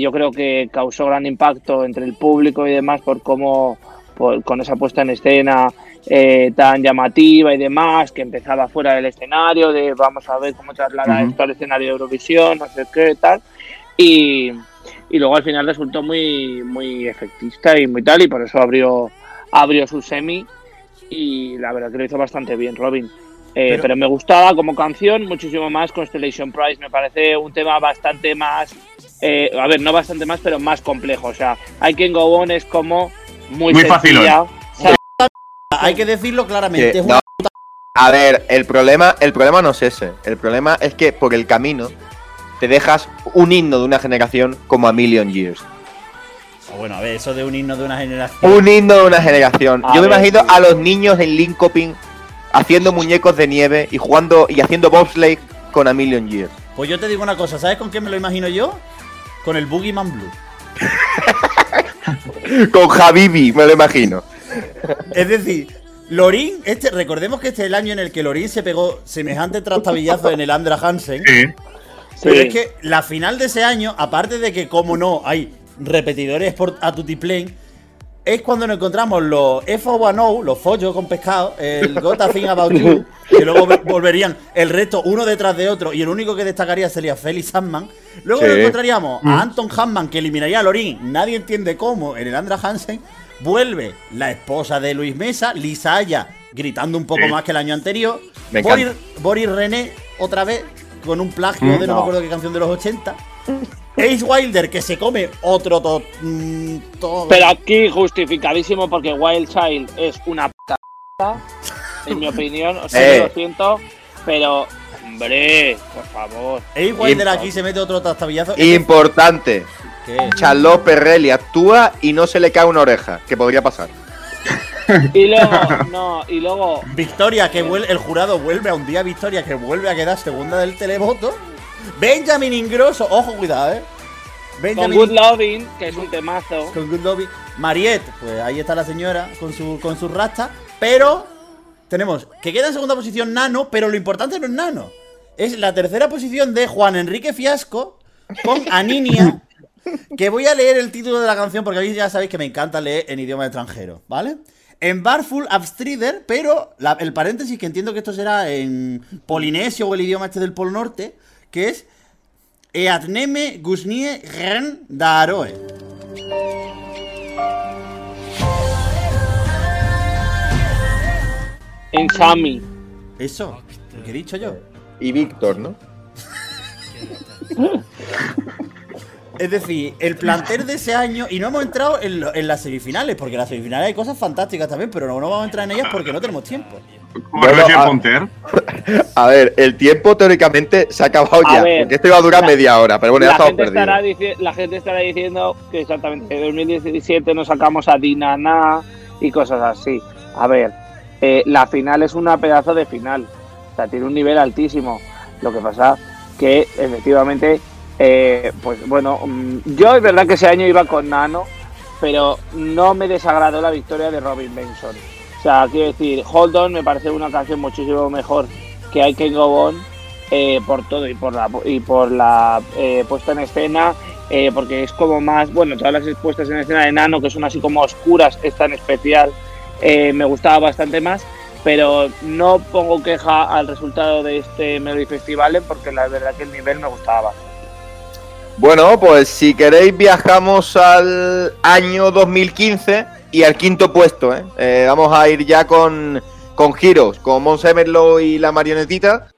yo creo que causó gran impacto entre el público y demás por cómo por- con esa puesta en escena eh, tan llamativa y demás, que empezaba fuera del escenario, de vamos a ver cómo traslada Ujú. esto al escenario de Eurovisión, no sé qué, tal. Y, y luego al final resultó muy, muy efectista y muy tal, y por eso abrió, abrió su semi. Y la verdad que lo hizo bastante bien, Robin. Eh, Pero- pero... me gustaba como canción muchísimo más Constellation Prize. Me parece un tema bastante más. eh, a ver, no bastante más, pero más complejo. O sea, I Can Go On es como muy, Muy sencilla. facilón. Hay que decirlo claramente. Que- es una no. A ver, el problema, el problema no es ese. El problema es que por el camino te dejas un himno de una generación como a Million Years. Bueno, a ver, eso de un himno de una generación. Un himno de una generación. A Yo me imagino sí. a los niños en Linkoping haciendo muñecos de nieve y jugando y haciendo bobsleigh con a Million Years. Pues yo te digo una cosa, ¿sabes con qué me lo imagino yo? Con el Boogeyman Blue. Con Habibi, me lo imagino. Es decir, Lorin, este, recordemos que este es el año en el que Lorin se pegó semejante trastabillazo en el Andra Hansen. Sí. Pero Sí. es que la final de ese año, aparte de que, como no, hay repetidores por, a Tutiplane, es cuando nos encontramos los F1O, los follos con pescado, el Got a Thing About You, que luego ve- volverían el resto uno detrás de otro, y el único que destacaría sería Felix Sandman. Luego Sí. nos encontraríamos a Anton Hanman, que eliminaría a Lorin, nadie entiende cómo, en el Andra Hansen. Vuelve la esposa de Luis Mesa, Lisaya, gritando un poco Sí. más que el año anterior. Me Boris. Boris René, otra vez, con un plagio de no, me acuerdo qué canción de los 80. Ace Wilder, que se come otro to- mm, to- Pero aquí justificadísimo porque Wild Child es una puta, en mi opinión. O sea, Eh. yo lo siento, pero hombre, por favor. Ace Wilder aquí se mete otro tastabillazo. Importante. ¿Qué? Charlotte Perrelli actúa y no se le cae una oreja, que podría pasar. Y luego, no, y luego, Victoria, que vuelve, el jurado vuelve a un día Victoria, que vuelve a quedar segunda del televoto. Benjamin Ingrosso, ojo, cuidado, eh. con Good Loving, que es un temazo. con Good Lobby. Mariette, pues ahí está la señora con su con sus rastas. Pero tenemos que queda en segunda posición Nano, pero lo importante no es Nano. Es la tercera posición de Juan Enrique Fiasco con Aninia. Que voy a leer el título de la canción porque a mí ya sabéis que me encanta leer en idioma extranjero, ¿vale? En Barful Abstrider, pero la- el paréntesis que entiendo que esto será en polinesio o el idioma este del Polo Norte, que es Eatneme Gusnie Ren Daroe. En Sami. Eso, lo que he dicho yo. Y Víctor, ¿no? Es decir, el plantel de ese año, y no hemos entrado en, lo- en las semifinales, porque en las semifinales hay cosas fantásticas también, pero no, no vamos a entrar en ellas porque no tenemos tiempo. Bueno, a-. A ver, el tiempo teóricamente se ha acabado A ya. ver, porque esto iba a durar la- media hora, pero bueno, ya la, estamos gente estará perdidos. la gente estará diciendo que exactamente en 2017 nos sacamos a Dinana y cosas así. A ver, eh, la final es una pedazo de final. O sea, tiene un nivel altísimo. Lo que pasa que efectivamente, eh, pues bueno, mm, yo es verdad que ese año iba con Nano, pero no me desagradó la victoria de Robin Benson. O sea, quiero decir, Hold On me parece una canción muchísimo mejor que I Can Go On eh, por todo y por la y por la eh, puesta en escena porque es como más bueno todas las puestas en escena de Nano que son así como oscuras esta en especial me gustaba bastante más pero no pongo queja al resultado de este Melody Festival porque la verdad que el nivel me gustaba bastante. Bueno, pues si queréis viajamos al año 2015 Y al quinto puesto, ¿eh? Eh, vamos a ir ya con, con Heroes, con Mons Emerlo y la marionetita.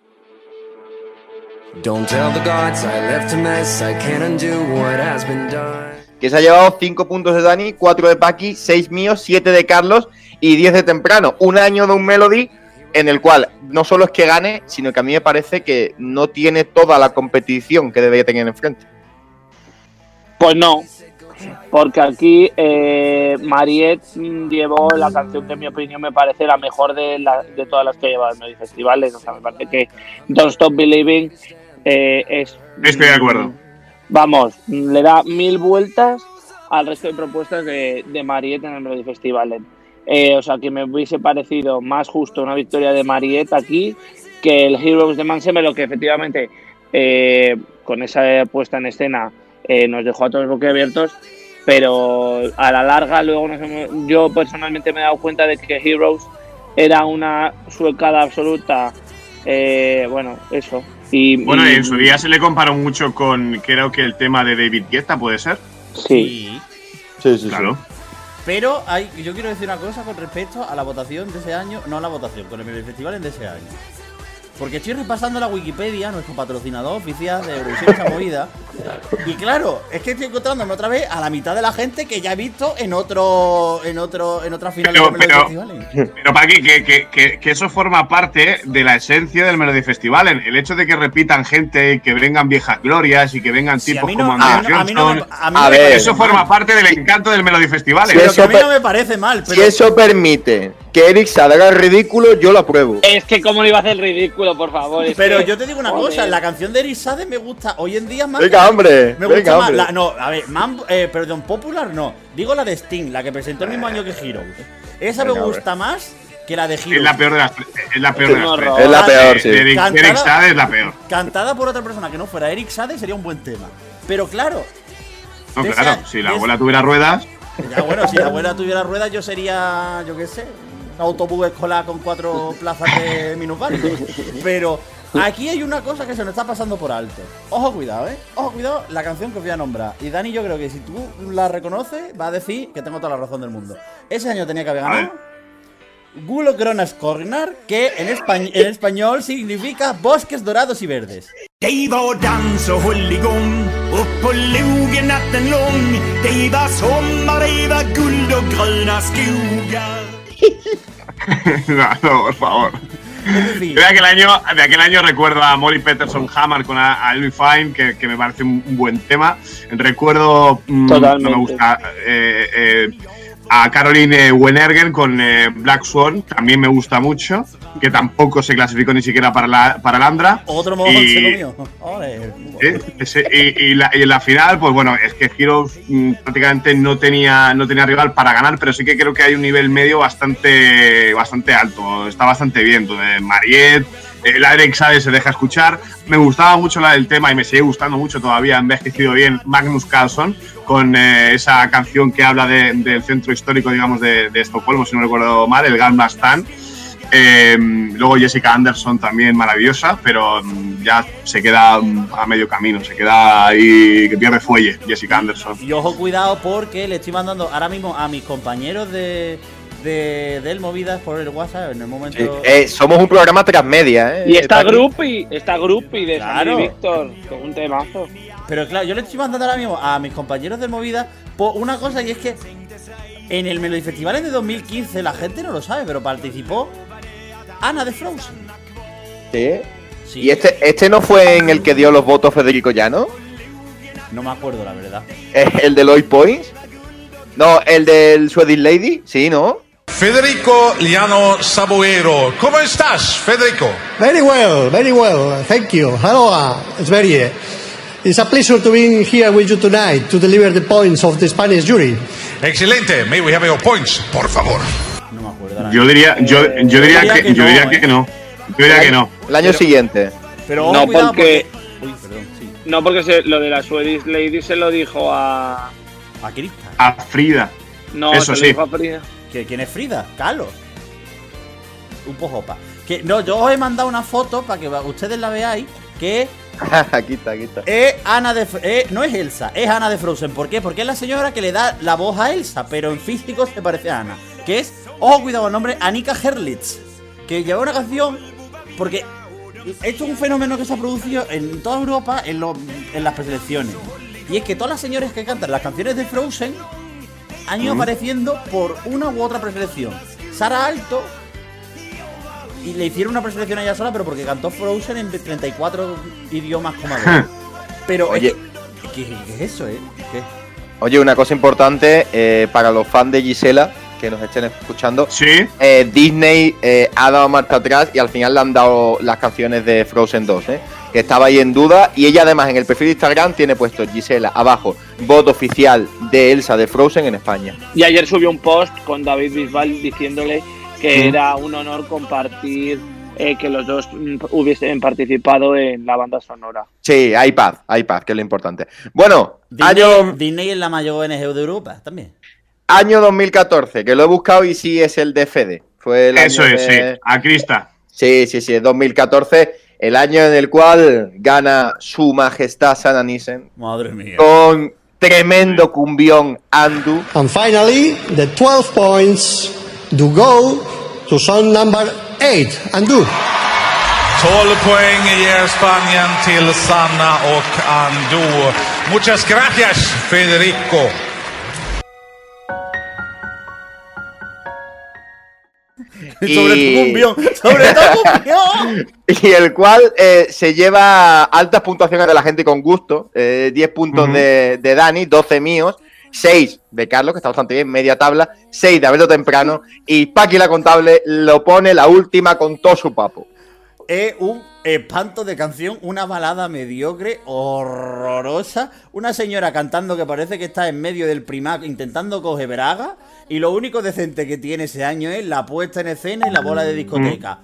Que se ha llevado 5 puntos de Dani, 4 de Paki, 6 míos, 7 de Carlos y 10 de Temprano. Un año de un Melody en el cual no solo es que gane, sino que a mí me parece que no tiene toda la competición que debería tener enfrente. Pues no, porque aquí eh, Mariette mm, llevó la canción que en mi opinión me parece la mejor de, la- de todas las que ha llevado en los festivales. O sea, me parece que Don't Stop Believing eh, es... Estoy de acuerdo. mm, Vamos, le da mil vueltas al resto de propuestas de, de Mariette en el Festival. Eh, o sea, que me hubiese parecido más justo una victoria de Mariette aquí que el Heroes de Mansell, lo que efectivamente eh, con esa puesta en escena eh, nos dejó a todos boquiabiertos, pero a la larga luego nos hemos- yo personalmente me he dado cuenta de que Heroes era una suecada absoluta, eh, bueno, eso. Y, Bueno, y- en su día se le comparó mucho con, creo que el tema de David Guetta, ¿puede ser? Sí. Sí, sí, Claro. Pero hay, yo quiero decir una cosa con respecto a la votación de ese año, no a la votación, con el festival de ese año. Porque estoy repasando la Wikipedia, nuestro patrocinador oficial de Eurovisión esa movida. Y claro, es que estoy encontrándome otra vez a la mitad de la gente que ya he visto en otro. en otro. en otras finales Pero- de Melody pero- festivales. Pero para que, que, que, eso forma parte de la esencia del Melody Festival. El, hecho de que repitan gente, y que vengan viejas glorias y que vengan Sí, tipos no- como a Andrea mí no- a mí no me- Johnson. a mí A no me ver, parece Eso mal. forma parte del encanto del Melody Festival. ¿eh? Pero eso que a mí no me parece mal, Si pero. eso permite que Eric se haga el ridículo, yo lo apruebo. Es que cómo le iba a hacer el ridículo, por favor. es Pero que- yo te digo una joder. cosa, la canción de Eric Sade me gusta hoy en día más. Venga, hombre, Me venga, gusta más. hombre. La, no, a ver, man- eh, perdón, Popular no. Digo la de Sting, la que presentó el mismo año que Heroes. Esa me gusta más que la de Heroes. Es la peor de las tres. Es la peor de las un tres. horror. Es la peor, sí. Eric, Cantada- Eric Sade es la peor. Cantada por otra persona que no fuera Eric Sade sería un buen tema. Pero claro, No, claro, esa- si la abuela tuviera ruedas. ya bueno, si la abuela tuviera ruedas, yo sería, yo qué sé, autobús escolar con cuatro plazas de minusválidos. Pero aquí hay una cosa que se nos está pasando por alto. Ojo, cuidado, ¿eh? Ojo, cuidado, la canción que os voy a nombrar. Y Dani, yo creo que si tú la reconoces, va a decir que tengo toda la razón del mundo. Ese año tenía que haber ganado. Gulo Kronas Cornar, que en, españ- en español significa bosques dorados y verdes. no, no, por favor. Decir, De aquel año, de aquel año recuerdo a Molly Peterson Hammer con a, Fine, que, que me parece un, buen tema. Recuerdo, mm, no Totalmente. me gusta, eh, eh, a Caroline Wenergen con eh, Black Swan, también me gusta mucho, que tampoco se clasificó ni siquiera para la, para el Andra. otro mojón Y-. ¿eh? Y, y la, y en la final, pues bueno, es que Heroes mm, prácticamente no tenía, no tenía rival para ganar, pero sí que creo que hay un nivel medio bastante, bastante alto. Está bastante bien. Donde Mariette, eh, la Eric Sade se deja escuchar. Me gustaba mucho la del tema y me sigue gustando mucho todavía, ha envejecido bien, Magnus Carlson, con eh, esa canción que habla de- del centro histórico, digamos, de, Estocolmo, si no recuerdo mal, el Stan. Eh, luego Jessica Anderson también maravillosa, pero mm, ya se queda mm, a medio camino, se queda ahí que pierde fuelle Jessica Anderson. Y ojo, cuidado, porque le estoy mandando ahora mismo a mis compañeros de, de, del Movidas por el WhatsApp en el momento. Eh, somos un programa transmedia, ¿eh? Y está. Groupie, está Groupie de Claro. Sandy Víctor, que es un temazo. Pero claro, yo le estoy mandando ahora mismo a mis compañeros del Movida por una cosa y es que en el Melody Festival de 2015 la gente no lo sabe, pero participó Ana de Frozen. Sí. Sí, ¿Y este, este no fue en el que dio los votos Federico Llano? no me acuerdo la verdad. ¿Eh, ¿El de Lloyd Points? No, el del Swedish Lady, sí, ¿no? Federico Liano Saboero. ¿Cómo estás, Federico? Very well, very well. Thank you. Hello, uh, Sverige. It's a pleasure to be here with you tonight to deliver the points of the Spanish jury. Excelente. May we have your points, por favor. No me acuerdo. Yo diría, yo, yo diría que, yo diría que no. Yo diría que no. El año siguiente. Pero No, cuidado porque- porque... Uy, perdón, sí. No, porque se- lo de la Swedish Lady se lo dijo a. A Krista. A Frida. No, Eso se sí. lo dijo a Frida. ¿Que- ¿Quién es Frida? Carlos. Un pojopa. Que no, yo os he mandado una foto para que ustedes la veáis. Que aquí está, aquí está. Es Ana de. Eh, no es Elsa, es Ana de Frozen. ¿Por qué? Porque es la señora que le da la voz a Elsa, pero en físico se parece a Ana. Que es, ojo, cuidado el nombre, Anika Herlitz. Que lleva una canción. Porque esto es un fenómeno que se ha producido en toda Europa en, lo- en las preselecciones. Y es que todas las señoras que cantan las canciones de Frozen han ido Mm. apareciendo por una u otra preselección. Sara Alto. Y le hicieron una preselección a ella sola, pero porque cantó Frozen en 34 idiomas como. Pero Oye. es que- ¿qué, qué es eso, eh? ¿Qué? Oye, una cosa importante eh, para los fans de Gisela que nos estén escuchando. Sí. eh, Disney eh, ha dado marcha atrás y al final le han dado las canciones de Frozen 2, ¿eh? Que estaba ahí en duda. Y ella además en el perfil de Instagram tiene puesto Gisela abajo, voto oficial de Elsa de Frozen en España. Y ayer subió un post con David Bisbal diciéndole que era un honor compartir eh, que los dos mm, hubiesen participado en la banda sonora. Sí, hay paz, hay paz, que es lo importante. Bueno, Disney, año, Disney es la mayor ONG de Europa también. año 2014, que lo he buscado y sí es el de Fede. Fue el Eso año es, de- sí. A Crista. Sí, sí, sí, es 2014, el año en el cual gana su majestad Sana Nissen Madre mía. con tremendo cumbión Andu. And finally, the 12 points do go to song number 8. And do. 12 poäng ger Spanien till Sanna och Ando. Muchas gracias, Federico. Y- Sobre tu cumbión, sobre tu cumbión. Y el cual eh, se lleva altas puntuaciones de la gente con gusto. eh, 10 puntos de, de Dani, 12 míos, 6 de Carlos, que está bastante bien, media tabla, 6 de Abeldo Temprano. Y Paqui la contable lo pone la última con todo su papo. Es un espanto de canción, una balada mediocre, horrorosa. Una señora cantando que parece que está en medio del primac intentando coger braga. Y lo único decente que tiene ese año es la puesta en escena y la bola de discoteca.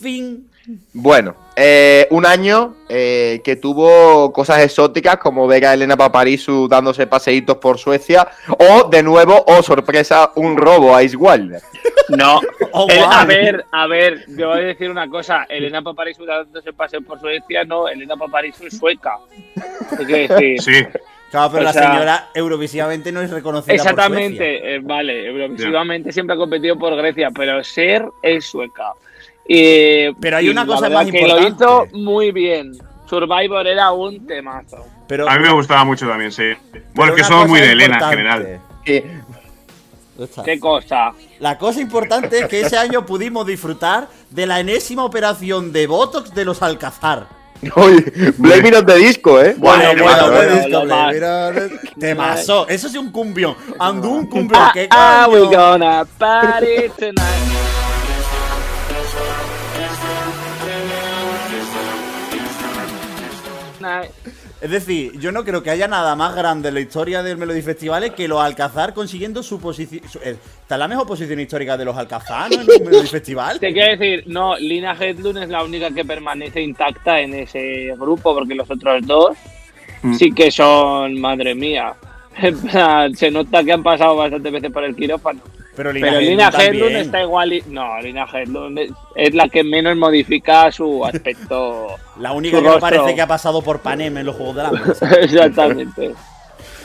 Fin. Bueno, eh, un año eh, que tuvo cosas exóticas como ver a Elena Paparisu dándose paseitos por Suecia o, de nuevo, oh sorpresa, un robo a Ice Wilder. No, Oh, El- a ver, a ver, yo voy a decir una cosa. Elena Paparisu dándose paseo por Suecia, no, Elena Paparisu es sueca. Decir. Sí. Claro, pero O la sea- señora eurovisivamente no es reconocida por Suecia. Exactamente, eh, vale, Eurovisivamente siempre ha competido por Grecia, pero ser es sueca. Y, Pero hay y una cosa más que importante. lo hizo muy bien. Survivor era un temazo. Pero, A mí me gustaba mucho también, sí. Bueno, es que somos muy de Elena en general. Sí. ¿Qué cosa? La cosa importante es que ese año pudimos disfrutar de la enésima operación de Botox de los Alcazar. Oye, on the disco, ¿eh? Bueno, Bueno, bueno, bueno, bueno, disco, Temazo. Eso sí un cumbión. Andú un cumbión. Ah, ¿Qué ah, we gonna party tonight. Es decir, yo no creo que haya nada más grande en la historia del Melody Festivales que los Alcazar consiguiendo su posición. Está en la mejor posición histórica de los Alcazar, ¿no? En el Melody Festival. Te quiero decir, no, Lina Headlund es la única que permanece intacta en ese grupo, porque los otros dos Mm. sí que son, madre mía. Se nota que han pasado bastantes veces por el quirófano. Pero Lina Pero Headlund Lina también. Headlund está igual. y- No, Lina Headlund es, la que menos modifica su aspecto. La única que me rostro. parece que ha pasado por Panem en los Juegos del Hambre. Exactamente.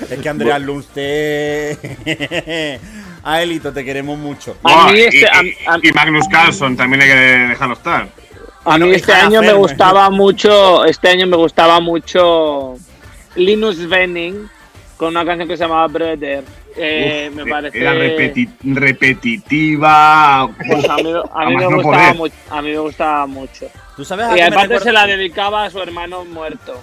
Es que Andrea Lundstedt. A Elito, te queremos mucho. A mí este- a- y, a- y Magnus Carlson también hay que dejarlo estar. A mí este año me gustaba mucho, este año me gustaba mucho Linus Venning con una canción que se llamaba Brother. Eh, Uf, me parece. Era repeti- repetitiva. Pues a mí, a mí A me no gustaba mucho. A mí me gustaba mucho. ¿Tú sabes a Y aparte se la dedicaba a su hermano muerto.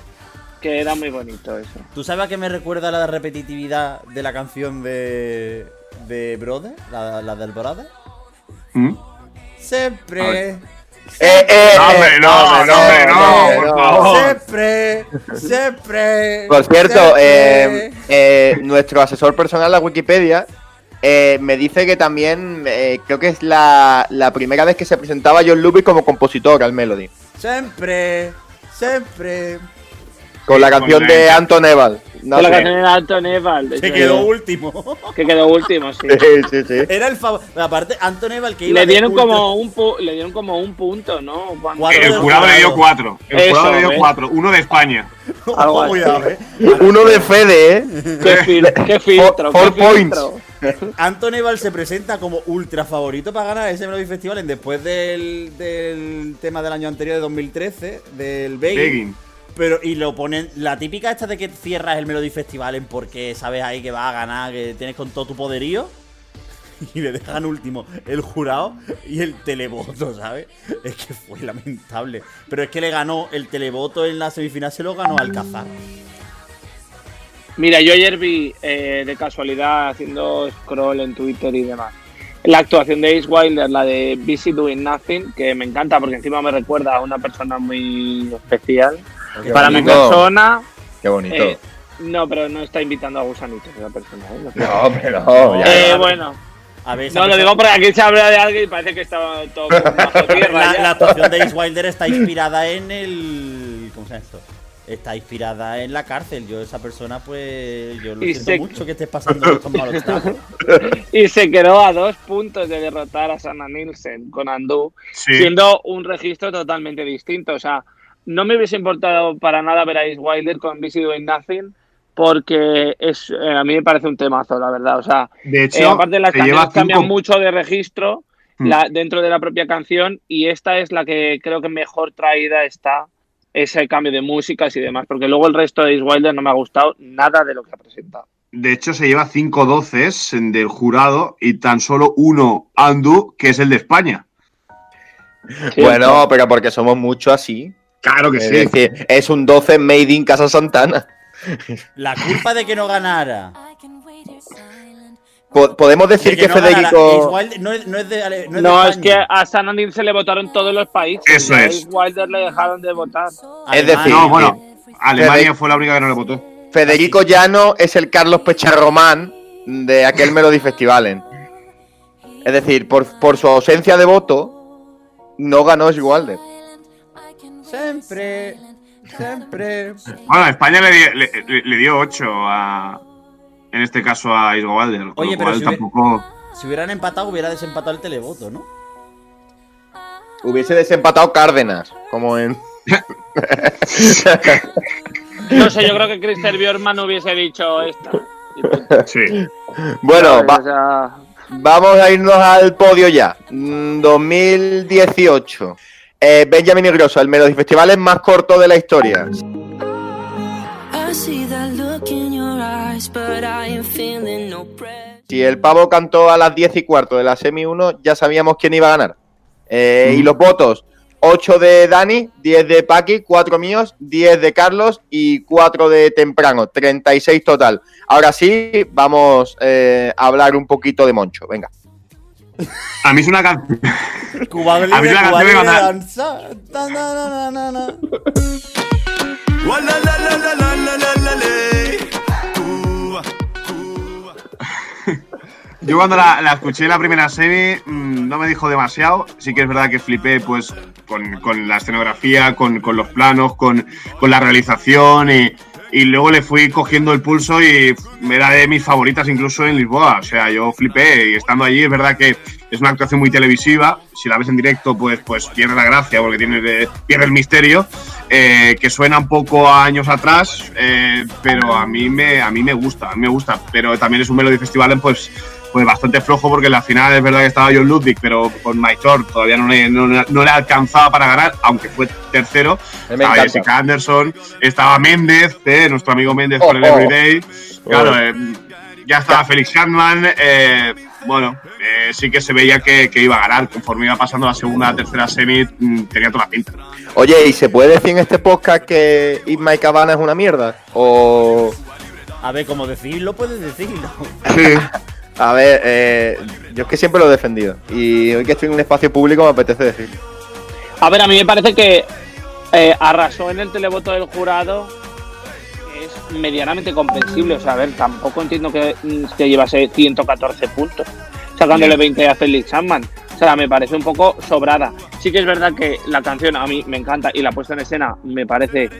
Que era muy bonito eso. ¿Tú sabes a qué me recuerda la repetitividad de la canción de. de Brother? La, la del Brother. ¿Mm? Siempre. Eh, eh, No, hombre, no, no, hombre, no, por favor. Siempre. Siempre. Por cierto, siempre. eh, eh, nuestro asesor personal, la Wikipedia, eh, me dice que también eh, creo que es la, la primera vez que se presentaba John Lubbock como compositor al Melody. Siempre. Siempre. Con la Con canción la- de Anton Eval, No que la canción era Anton Ewald. Que quedó último. Que quedó último, sí. Sí, sí, sí. Era el favor. Aparte, Anton Ewald que iba Le de dieron, como un pu- le dieron como un punto, ¿no? Cuatro El jurado le dio cuatro. El Eso, jurado le dio cuatro. Uno de España. Algo así. Eh. Uno de Fede, ¿eh? Qué, fil- qué filtro, Four qué points. filtro. Anton Ewald se presenta como ultra favorito para ganar ese Melody Festival en después del, del tema del año anterior de 2013, del Begging. Pero, y lo ponen, la típica esta de que cierras el Melody Festival en porque sabes ahí que vas a ganar, que tienes con todo tu poderío. Y le dejan último el jurado y el televoto, ¿sabes? Es que fue lamentable. Pero es que le ganó el televoto en la semifinal, se lo ganó Alcázar. Mira, yo ayer vi eh, de casualidad haciendo scroll en Twitter y demás. La actuación de Ace Wilder, la de Busy Doing Nothing, que me encanta porque encima me recuerda a una persona muy especial. Qué Para mi persona, Qué bonito. eh, no, pero no está invitando a gusanitos esa persona. ¿eh? No ya, Eh, bueno, no lo digo porque aquí se habla de alguien y parece que estaba todo bajo tierra. la, actuación de Ace Wilder está inspirada en el. ¿Cómo se llama esto? Está inspirada en la cárcel. Yo, esa persona, pues. Yo lo Y siento se- mucho que estés pasando estos malos tragos. Y se quedó a dos puntos de derrotar a Sana Nielsen con Andú, Sí. siendo un registro totalmente distinto. O sea, no me hubiese importado para nada ver a Ace Wilder con Busy Doing Nothing, porque es, eh, a mí me parece un temazo, la verdad. O sea, De hecho, eh, aparte las se lleva canciones cambian mucho de registro la- dentro de la propia canción y esta es la que creo que mejor traída está ese cambio de músicas y demás, porque luego el resto de Ace Wilder no me ha gustado nada de lo que ha presentado. De hecho, se lleva cinco doces en- del jurado y tan solo uno Andu, que es el de España. Bueno, pero porque somos muchos así. Claro que Es sí. decir, es un 12 made in Casa Santana. La culpa de que no ganara. Po- Podemos decir de que, no ganara Federico. Wilder no es, no es de, Ale- no es de No, es que a Sana Nielsen le votaron todos los países. Eso y a es. Ace Wilder le dejaron de votar. Es decir, No, bueno, Alemania fue la única que no le votó. Federico Llano es el Carlos Pecharromán de aquel Melody Festivalen. Es decir, por, por su ausencia de voto, no ganó Wilder. Siempre, siempre. Bueno, España le, di- le- le- le dio 8 a. En este caso a Isgo Walder. con Oye, pero si hubiera- tampoco. Si hubieran empatado, hubiera desempatado el televoto, ¿no? Hubiese desempatado Cárdenas, como en. No sé, yo creo que Christer Bjorman hubiese dicho esta. Sí. bueno, ¿Sabes? va- O sea, vamos a irnos al podio ya. Mm, 2018. Eh, Benjamin Ingrosso, el Melody Festival es más corto de la historia. Si el pavo cantó a las 10 y cuarto de la semi 1, ya sabíamos quién iba a ganar. Eh, Y los votos: 8 de Dani, 10 de Paqui, 4 míos, 10 de Carlos y 4 de Temprano. 36 total. Ahora sí, vamos eh, a hablar un poquito de Moncho. Venga. A mí es una canción. A mí es una canción que Yo cuando la, la, escuché la primera serie mm, no me dijo demasiado. Sí que es verdad que flipé pues con, con la escenografía, con, con los planos, con, con la realización. Y, y luego le fui cogiendo el pulso y era de mis favoritas incluso en Lisboa. O sea, yo flipé y estando allí es verdad que es una actuación muy televisiva. Si la ves en directo pues, pues pierde la gracia porque tiene, de- pierde el misterio. eh, que suena un poco a años atrás, eh, pero a mí me a mí me gusta, a mí me gusta. Pero también es un Melody Festival pues pues bastante flojo porque en la final es verdad que estaba John Ludwig, pero con Short todavía no le, no, no le alcanzaba para ganar, aunque fue tercero. Me Estaba encanta. Jessica Anderson, estaba Méndez, eh, nuestro amigo Méndez Oh, por el oh. Everyday. Claro, Oh. eh, ya estaba Felix Sandman. eh, bueno, eh, sí que se veía que, que iba a ganar. Conforme iba pasando la segunda, tercera semi, mm, tenía toda la pinta. Oye, ¿y se puede decir en este podcast que If My Cabana es una mierda? O. A ver, como decirlo, puedes decirlo. Sí. A ver, eh, yo es que siempre lo he defendido. Y hoy que estoy en un espacio público me apetece decir. a ver, a mí me parece que eh, arrasó en el televoto del jurado. Es medianamente comprensible. O sea, a ver, tampoco entiendo que, mm, que llevase 114 puntos, sacándole 20 a Felix Sandman. O sea, me parece un poco sobrada. Sí que es verdad que la canción a mí me encanta y la puesta en escena me parece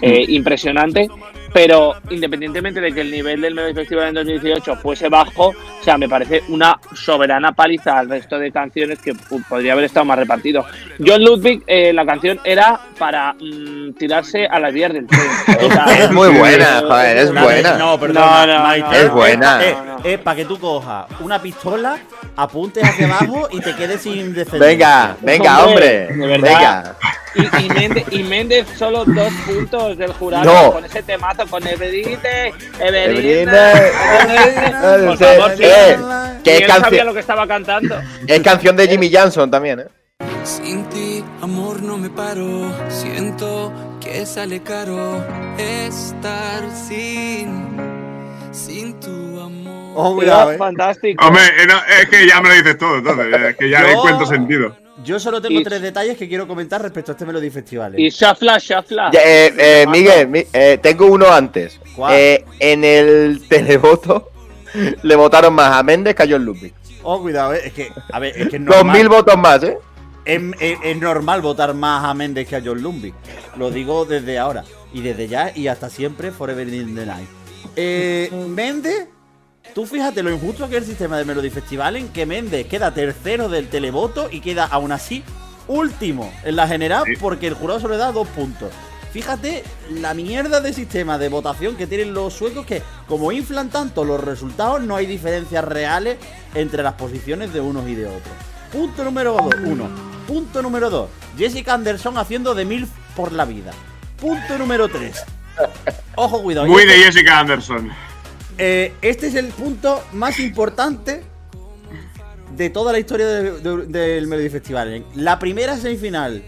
eh, impresionante, pero independientemente de que el nivel del Melody Festival en 2018 fuese bajo, o sea, me parece una soberana paliza al resto de canciones que podría haber estado más repartido. John Ludwig, eh, la canción era para mm, tirarse a las vías del tren. O sea, Es muy buena, joder, es buena. No, perdona, No, no, Maite, no, Es buena. Eh, eh, para que tú cojas una pistola, apuntes hacia abajo y te quedes sin descendencia. Venga, venga, hombre. Hombre, de verdad. Venga. Y, y Méndez, y Méndez solo dos puntos del jurado No. con ese temazo, con Everite, Everine, Everine. Por favor, sí. eh, que él es sabía canción, lo que estaba cantando. es canción de Jimmy Johnson también, ¿eh? Sin ti, amor, no me paro. Siento que sale caro estar sin, sin tu amor. Ojo, cuidado, eh. Fantástico. Hombre, no, es que ya me lo dices todo, entonces, es que ya le encuentro sentido. Yo solo tengo Y- tres detalles que quiero comentar respecto a este Melody Festival. Y Shafla, Shafla. Ya, eh, eh, Miguel, mi- eh, tengo uno antes. ¿Cuál? Eh, en el televoto le votaron más a Méndez que a John Ludwig. Oh, cuidado, eh. Es que, a ver, es que es Dos mil votos más, ¿eh? Es, es- es normal votar más a Méndez que a John Lumbig. Lo digo desde ahora. Y desde ya y hasta siempre, Forever in the Night. Eh, Méndez, tú fíjate lo injusto que es el sistema de Melody Festival en que Méndez queda tercero del televoto y queda aún así último en la general Sí. porque el jurado solo le da dos puntos. Fíjate la mierda de sistema de votación que tienen los suecos que como inflan tanto los resultados no hay diferencias reales entre las posiciones de unos y de otros. Punto número 2, uno. Punto número 2. Jessica Anderson haciendo de MILF por la vida. Punto número 3. Ojo, cuidado. Muy de Jessica Anderson. Eh, este es el punto más importante de toda la historia de- de- del Melody Festival. La primera semifinal,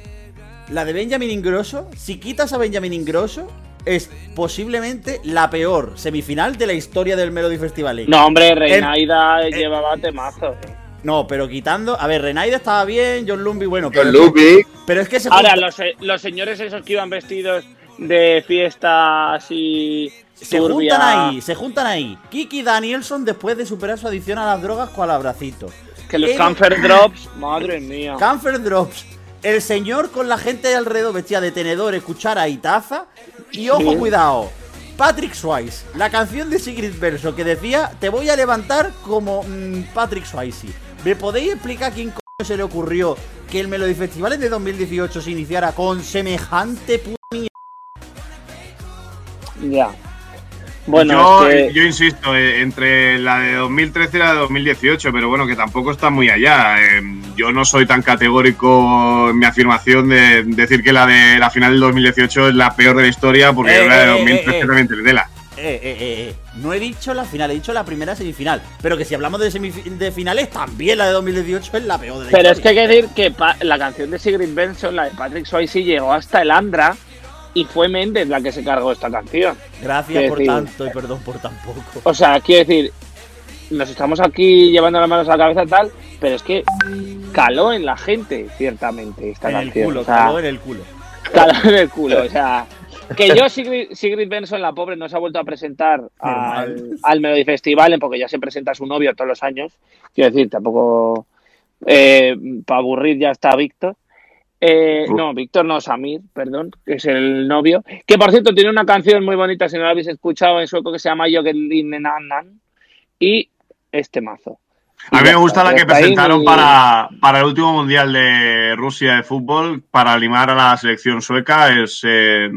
la de Benjamin Ingrosso, si quitas a Benjamin Ingrosso, es posiblemente la peor semifinal de la historia del Melody Festival. No, hombre, Reinaida llevaba temazo. No, pero quitando. A ver, Renaida estaba bien, John Lumby, bueno. Pero, John Ludwig. pero es que se Ahora, los, se- los señores esos que iban vestidos de fiesta así. Se turbia. juntan ahí, se juntan ahí. Kiki Danielson después de superar su adicción a las drogas con abracito. Que los El- Camfer Drops, madre mía. Camfer Drops. El señor con la gente de alrededor vestida de tenedores, cuchara y taza. Y ojo, Sí. cuidado. Patrick Swayze, la canción de Sigrid Verso que decía, te voy a levantar como mm, Patrick Swayze. ¿Me podéis explicar quién coño se le ocurrió que el Melody Festival de 2018 se iniciara con semejante puta mierda? Ya. Bueno, yo, es que- yo insisto, eh, entre la de 2013 y la de 2018, pero bueno, que tampoco está muy allá. Eh, yo no soy tan categórico en mi afirmación de decir que la de la final del 2018 es la peor de la historia, porque Eh, la de eh, 2013 eh, eh. también tiene tela. Eh, eh, eh, eh. No he dicho la final, he dicho la primera semifinal. Pero que si hablamos de, semif- de finales, también la de 2018 es la peor de la Pero es que historia. hay que decir que la canción de Sigrid Benson, la de Patrick Swayze, llegó hasta el Andra y fue Méndez la que se cargó esta canción. Gracias quiero por decir- tanto y perdón por tan poco. O sea, quiero decir, nos estamos aquí llevando las manos a la cabeza tal, pero es que caló en la gente, ciertamente, esta En el canción. culo, o sea, caló en el culo. caló en el culo. O sea, que yo, Sigrid, Sigrid Benson, la pobre, no se ha vuelto a presentar al, al Melody Festival, porque ya se presenta su novio todos los años. Quiero decir, tampoco. para aburrir ya está Víctor. Eh, no, Víctor no, Samir, perdón, que es el novio. Que por cierto tiene una canción muy bonita, si no la habéis escuchado en sueco, que se llama Jogelinanan. Y este mazo. Y A mí me gusta la que presentaron para, para el último mundial de Rusia de fútbol para animar a la selección sueca. Es eh,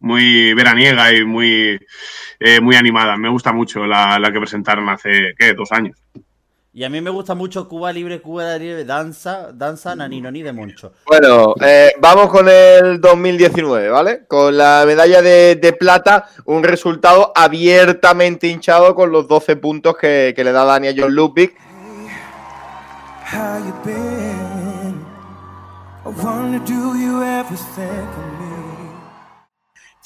muy veraniega y muy, eh, muy animada. Me gusta mucho la, la que presentaron hace, ¿qué? Dos años. Y a mí me gusta mucho Cuba Libre, Cuba Libre, danza, danza, naninoni de Moncho. Bueno, eh, vamos con el 2019, ¿vale? Con la medalla de, de plata, un resultado abiertamente hinchado con los 12 puntos que, que le da Dani a John Ludwig. How you been? I wonder, do you ever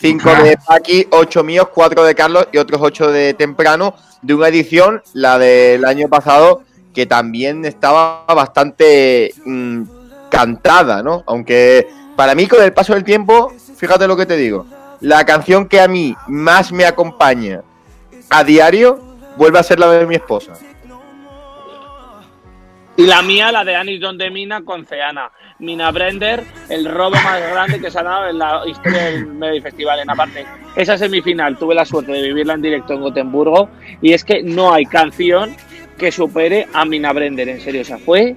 me? 5 de Paki, 8 míos, 4 de Carlos y otros 8 de Temprano, de una edición, la del año pasado, que también estaba bastante mm, cantada, ¿no? Aunque para mí con el paso del tiempo, fíjate lo que te digo, la canción que a mí más me acompaña a diario vuelve a ser la de mi esposa. Y la mía, la de Anis Don de Mina con Ceana. Mina Brender, el robo más grande que se ha dado en la historia del Melody Festival. En aparte, esa semifinal tuve la suerte de vivirla en directo en Gotemburgo y es que no hay canción que supere a Mina Brender, en serio, o sea, fue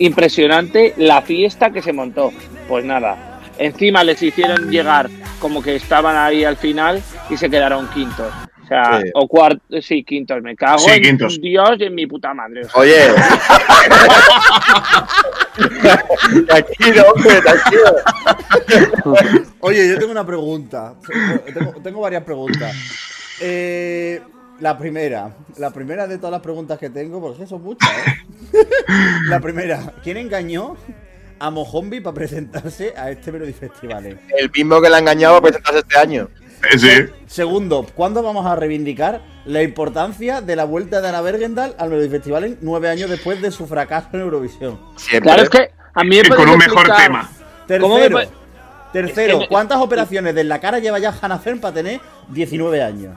impresionante la fiesta que se montó. Pues nada, encima les hicieron llegar como que estaban ahí al final y se quedaron quintos. O sea, Sí. o cuartos, sí, quintos, me cago Sí, en quintos. Dios y en mi puta madre. o sea. Oye. tranquilo, hombre, tranquilo. Oye, yo tengo una pregunta. Tengo, tengo varias preguntas. Eh, la primera, la primera de todas las preguntas que tengo, porque son muchas, ¿eh? La primera, ¿quién engañó a Mojombi para presentarse a este Melody Festival? El mismo que la ha engañado a presentarse este año. Eh, Sí. Segundo, ¿cuándo vamos a reivindicar la importancia de la vuelta de Ana Bergendal al Melody Festival nueve años después de su fracaso en Eurovisión? Siempre. Claro, es que a mí me Con un mejor explicar- tema. ¿Cómo me Tercero, tercero, Es que- ¿cuántas operaciones de la cara lleva ya Hannah Fern para tener 19 años?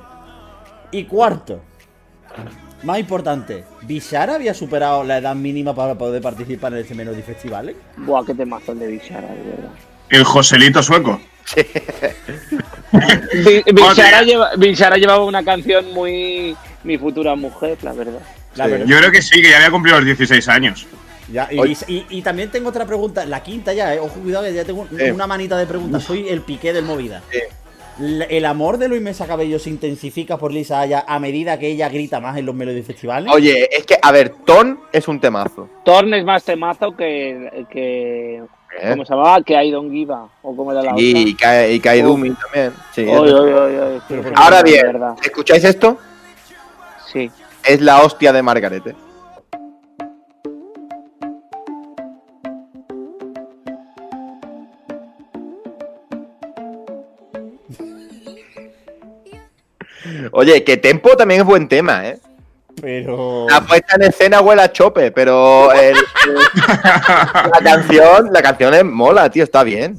Y cuarto, más importante, ¿Bishara había superado la edad mínima para poder participar en este Melody Festival? eh? Buah, qué temazo el de Bishara, de verdad. El Joselito sueco. Bi- Bishara, lleva- llevaba una canción muy mi futura mujer, la verdad. La Sí. verdad. Yo creo que sí, que ya había cumplido los 16 años. Ya, y, Oye. y- y también tengo otra pregunta, la quinta ya, eh. ojo, cuidado que ya tengo una manita de preguntas, soy el piqué del movida. ¿El amor de Luis Mesa Cabello se intensifica por Lisa Aya a medida que ella grita más en los Melody Festivales? Oye, es que, a ver, Ton es un temazo. Torn es más temazo que, que ¿eh? ¿cómo se llamaba? Que I don't give a, o cómo era la Y, otra. y Kai Dumi también. Sí, Oy, oy, oy, oy, sí, sí, Ahora sí, bien, verdad. ¿escucháis esto? Sí. Es la hostia de Margaret. ¿eh? Oye, que Tempo también es buen tema, ¿eh? Pero. La puesta en escena huele a chope, pero el- el- la canción, la canción es mola, tío, está bien.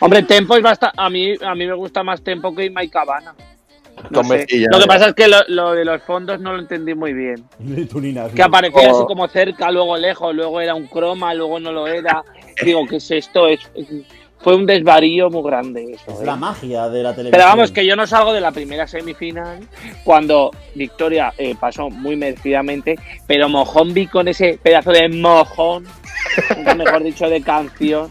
Hombre, Tempo es bastante. A mí, a mí me gusta más Tempo que Mike Cabana. No sé. lo que pasa es que lo, lo de los fondos no lo entendí muy bien. Que aparecía Oh. así como cerca, luego lejos, luego era un croma, luego no lo era. Digo, ¿qué es esto? Es, es- fue un desvarío muy grande eso. Es ¿eh? la magia de la televisión. Pero vamos, que yo no salgo de la primera semifinal cuando Victoria eh, pasó muy merecidamente, pero Mojombi con ese pedazo de mojón, mejor dicho, de canción,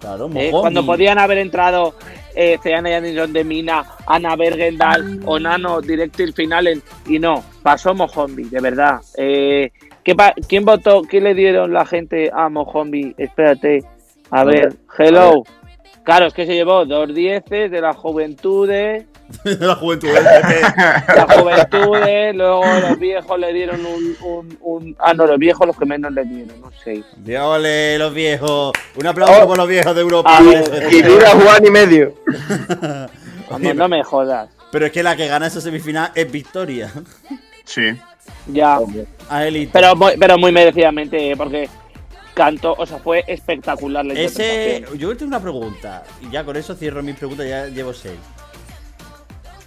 Claro, eh, cuando podían haber entrado eh, Ceana y Anderson de Mina, Ana Bergendal o Nano directo y final y no, pasó Mojombi, de verdad. Eh, ¿qué pa- ¿Quién votó? ¿Qué le dieron la gente a Mojombi? Espérate, a ver, hello. Claro, es que se llevó dos dieces de las juventudes, de la juventud. ¿eh? las juventudes, luego los viejos le dieron un, un, un- Ah, no, los viejos los que menos le dieron, no sé. Diole, los viejos. Un aplauso Oh. por los viejos de Europa. Ah. Y dura Juan y medio. Vamos, no me jodas. Pero es que la que gana esa semifinal es Victoria. Sí. Ya. A. Pero muy, pero muy merecidamente, eh, porque cantó, o sea, fue espectacular la Ese. Yo tengo una pregunta. Y ya con eso cierro mis preguntas, ya llevo seis.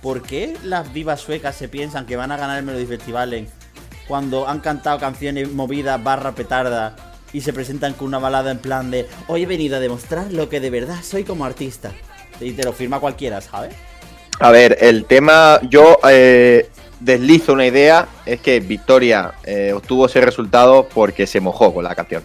¿Por qué las divas suecas se piensan que van a ganar el Melody Festival en- cuando han cantado canciones movidas barra petarda y se presentan con una balada en plan de hoy he venido a demostrar lo que de verdad soy como artista? Y te lo firma cualquiera, ¿sabes? A ver, el tema, yo eh, deslizo una idea, es que Victoria eh, obtuvo ese resultado porque se mojó con la canción.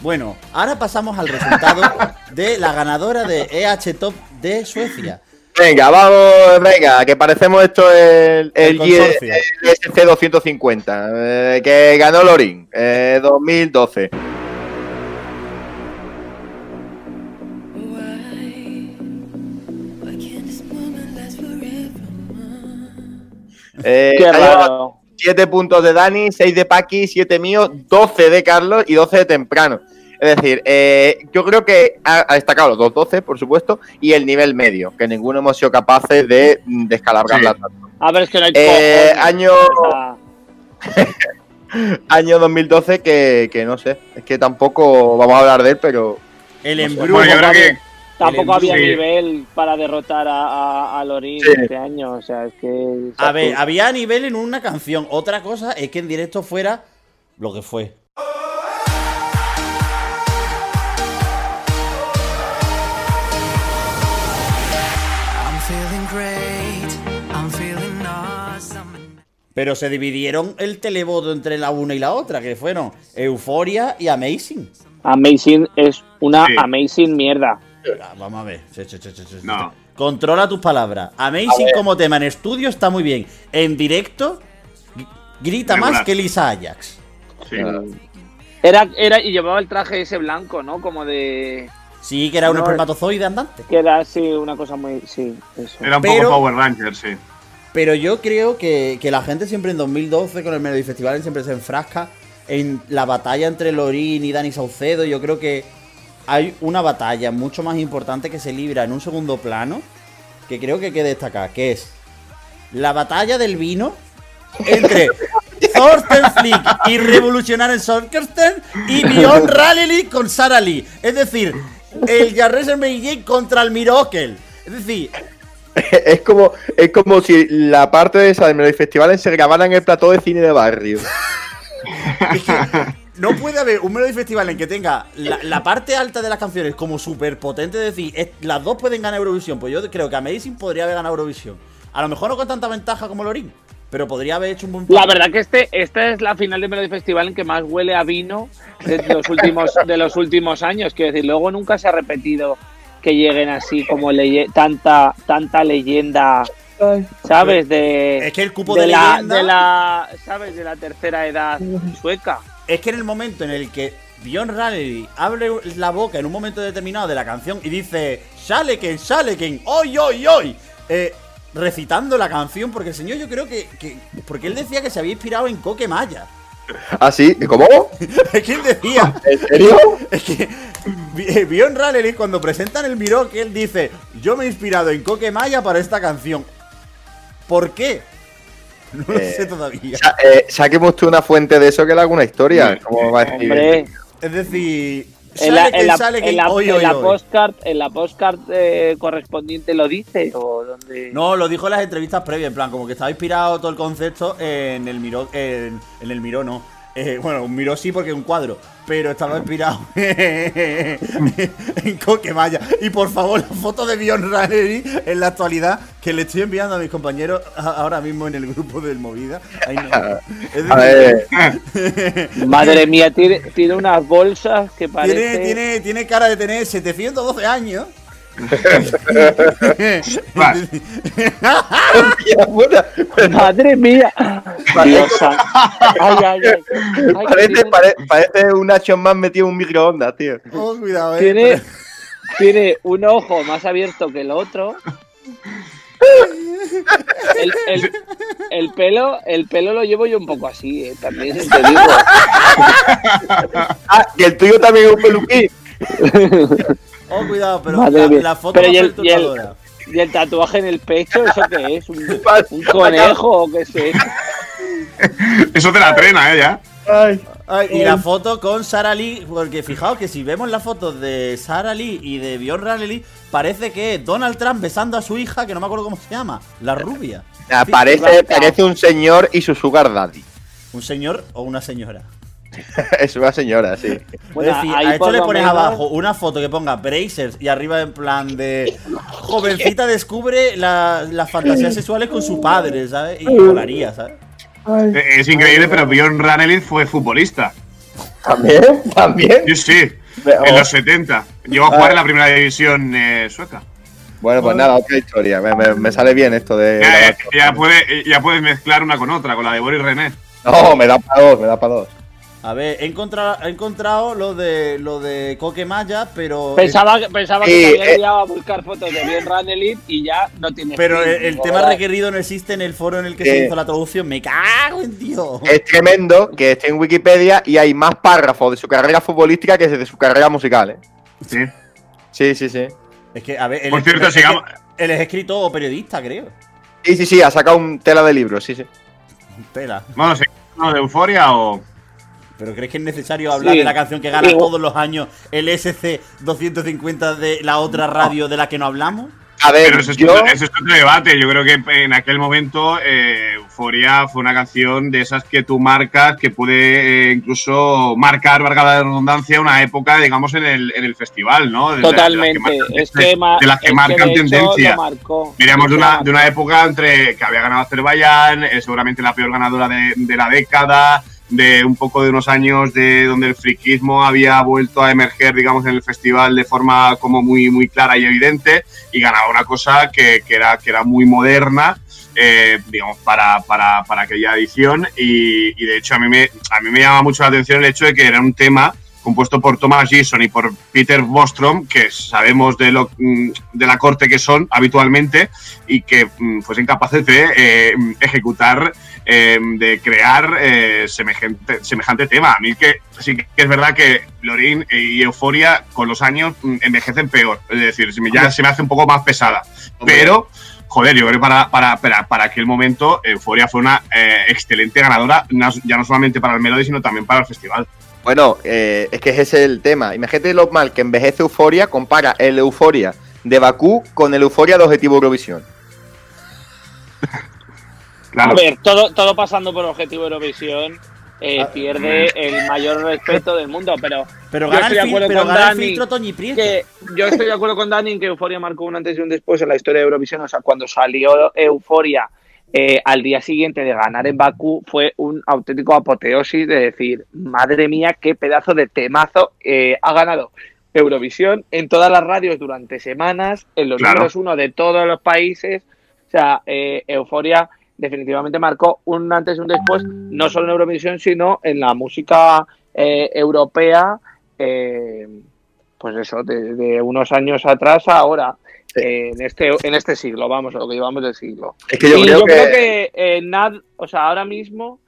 Bueno, ahora pasamos al resultado de la ganadora de EH Top de Suecia. Venga, vamos, venga, que parecemos esto el, el, El consorcio. el SC250, eh, que ganó Lorin, eh, 2012. Eh, Qué raro. 7 puntos de Dani, 6 de Paqui, 7 míos, 12 de Carlos y 12 de Temprano. Es decir, eh, yo creo que ha, ha destacado los dos 12, por supuesto, y el nivel medio, que ninguno hemos sido capaces de descalabrarla Sí. tanto. A ver, es que no hay Eh, año, año 2012 que, que no sé, es que tampoco vamos a hablar de él, pero El embrujo. Bueno, yo creo que Tampoco había nivel para derrotar a, a, Lorin este año. O sea, es que. A ver, había nivel en una canción. Otra cosa es que en directo fuera lo que fue. Pero se dividieron el televoto entre la una y la otra, que fueron Euforia y Amazing. Amazing es una amazing mierda. Ah, Vamos a ver. Che, che, che, che, che, che. No. Controla tus palabras. Amazing como tema en estudio está muy bien. En directo, gr- grita Regular. más que Lisa Ajax. Sí. Era, era, y llevaba el traje ese blanco, ¿no? Como de. Sí, que era un No, espermatozoide andante. Que era así, una cosa muy. Sí, eso. Era un Pero- poco Power Rangers, sí. Pero yo creo que, que la gente siempre en 2012 con el Melody Festival siempre se enfrasca en la batalla entre Lorín y Dani Saucedo. Yo creo que hay una batalla mucho más importante que se libra en un segundo plano que creo que hay que destacar, que es la batalla del vino entre Thorsten Flick y Revolutionary Sorkersten y Bjorn Raleigh con Sarah Lee. Es decir, el Jarresen Meijin contra el Miracle. Es decir, Es como, es como si la parte de esa de Melody Festival se grabara en el plató de cine de barrio. No puede haber un Melody Festival en que tenga la, la parte alta de las canciones como súper potente. Es decir, es- las dos pueden ganar Eurovisión. Pues yo creo que Amazing podría haber ganado Eurovisión. A lo mejor no con tanta ventaja como Lorín, pero podría haber hecho un buen La verdad que este, esta es la final de Melody Festival en que más huele a vino de los últimos, de los últimos años. Quiero decir, luego nunca se ha repetido que lleguen así como leye- tanta, tanta leyenda, ¿sabes? De, Es que el cupo de, la, leyenda. de la, ¿sabes? De la tercera edad sueca. Es que en el momento en el que Bjorn Raleigh abre la boca en un momento determinado de la canción y dice Shaleken, Shaleken, hoy, hoy, hoy, eh, recitando la canción, porque el señor yo creo que, que- Porque él decía que se había inspirado en Coque Maya. ¿Así? ¿Cómo? Es que él decía. ¿En serio? Es que Bjorn Raleigh cuando presentan el Miró que él dice, yo me he inspirado en Coque Maya para esta canción. ¿Por qué? No lo Eh, sé todavía. Sa- eh, saquemos tú una fuente de eso que le haga una historia. ¿Cómo va a decir? Hombre, Es decir, en la, sale en que la, sale en la- hoy, en hoy, la hoy. postcard, en la postcard eh, correspondiente lo dice o No, lo dijo en las entrevistas previas, en plan, como que estaba inspirado todo el concepto en el Miró, en, en el Miró no. Eh, bueno, un Miró sí porque es un cuadro, pero estaba inspirado en Coquemaya. Y por favor, la foto de Bjorn Raleigh en la actualidad, que le estoy enviando a mis compañeros ahora mismo en el grupo del Movida. Ahí no. Es A ver, Madre mía, tiene, tiene unas bolsas que parece. tiene, tiene, tiene cara de tener 712 años. Vas. Madre mía. Dios. Ay, ay, Parece, pare- parece un Action Man metido en un microondas, tío. Oh, cuidado, eh. tiene, tiene un ojo más abierto que el otro. El, el- el pelo, el pelo lo llevo yo un poco así, eh, también te digo. Ah, que el tuyo también es un peluquín. Oh, cuidado, pero Madre la, foto Pero más y el- y el- perturbadora. Y el tatuaje en el pecho, ¿eso qué es? ¿Un, un conejo o qué sé? Eso te la trena, ¿eh? Ya. Ay. Ay, y la foto con Sara Lee, porque fijaos que si vemos las fotos de Sara Lee y de Bjorn Raleigh, parece que es Donald Trump besando a su hija, que no me acuerdo cómo se llama, la rubia. Ah, Sí, parece, parece un señor y su sugar daddy. ¿Un señor o una señora? es una señora, sí. Bueno, es decir, ahí a esto le pones menos- abajo una foto que ponga Brazers y arriba en plan de jovencita descubre la- las fantasías sexuales con su padre, ¿sabes? Y molaría, ¿sabes? Eh, Es increíble, pero Bjorn Ranelid fue futbolista. ¿También? ¿También? Sí, sí. En los 70. Llegó a jugar en la primera división eh, sueca. Bueno, pues nada, otra historia. Me, me- me sale bien esto de. Ya, grabar. ya, ya puede- ya puedes mezclar una con otra, con la de Boris René. No, me da para dos, me da para dos. A ver, he encontrado, he encontrado lo de lo de Coque Maya, pero Pensaba, que- pensaba que se había eh. liado a buscar fotos de bien Ranelit y ya no tiene. Pero fin, el, tema ¿verdad? requerido no existe en el foro en el que se Eh. hizo la traducción. Me cago en Dios. Es tremendo que esté en Wikipedia y hay más párrafos de su carrera futbolística que de su carrera musical, ¿eh? Sí. Sí, sí, sí. Es que, a ver, él, Por cierto, es sigamos- él es escritor o periodista, creo. Sí, sí, sí, ha sacado un tela de libros, sí, sí. Tela. Vamos, ¿seguimos de euforia o.? ¿Pero crees que es necesario hablar Sí. de la canción que gana Sí. todos los años el SC 250 de la otra radio de la que no hablamos? A ver, Pero eso es, yo. otro, eso es otro debate. Yo creo que en aquel momento eh, Euforia fue una canción de esas que tú marcas, que puede eh, incluso marcar, valga la redundancia, una época, digamos, en el, en el festival, ¿no? De la- de las que Totalmente. marcan- es que, de las que es marcan tendencia. Veníamos de una, de una época entre que había ganado Azerbaiyán, eh, seguramente la peor ganadora de, de la década, de un poco de unos años de donde el friquismo había vuelto a emerger, digamos, en el festival de forma como muy, muy clara y evidente, y ganaba una cosa que, que era, que era muy moderna, eh, digamos, para, para, para aquella edición, y, y de hecho a mí, me, a mí me llama mucho la atención el hecho de que era un tema compuesto por Thomas Gison y por Peter Bostrom, que sabemos de, lo, mm, de la corte que son habitualmente y que mm, fuesen capaces de eh, ejecutar, eh, de crear eh, semejante, semejante tema. A mí que sí que es verdad que Lorin y Euforia con los años mm, envejecen peor, es decir, ya se me hace un poco más pesada. Pero, joder, yo creo que para, para, para, para aquel momento Euforia fue una eh, excelente ganadora, ya no solamente para el Melody, sino también para el festival. Bueno, eh, es que ese es el tema. Imagínate lo mal que envejece Euforia, compara el Euforia de Bakú con el Euforia de Objetivo Eurovisión. A ver, todo, todo pasando por Objetivo Eurovisión eh, Ah, pierde el mayor respeto del mundo, pero, Pero yo estoy de acuerdo pero con Dani que yo estoy de acuerdo con Dani en que Euforia marcó un antes y un después en la historia de Eurovisión. O sea, cuando salió Euforia eh, al día siguiente de ganar en Bakú fue un auténtico apoteosis de decir, madre mía, qué pedazo de temazo eh, ha ganado Eurovisión en todas las radios durante semanas, en los Claro. números uno de todos los países. O sea, eh, Euforia definitivamente marcó un antes y un después, no solo en Eurovisión, sino en la música eh, europea. pues eso, de, de unos años atrás a ahora, en este en este siglo, vamos, a lo que llevamos del siglo. Es que yo y creo yo que- creo que eh, Nad, o sea, ahora mismo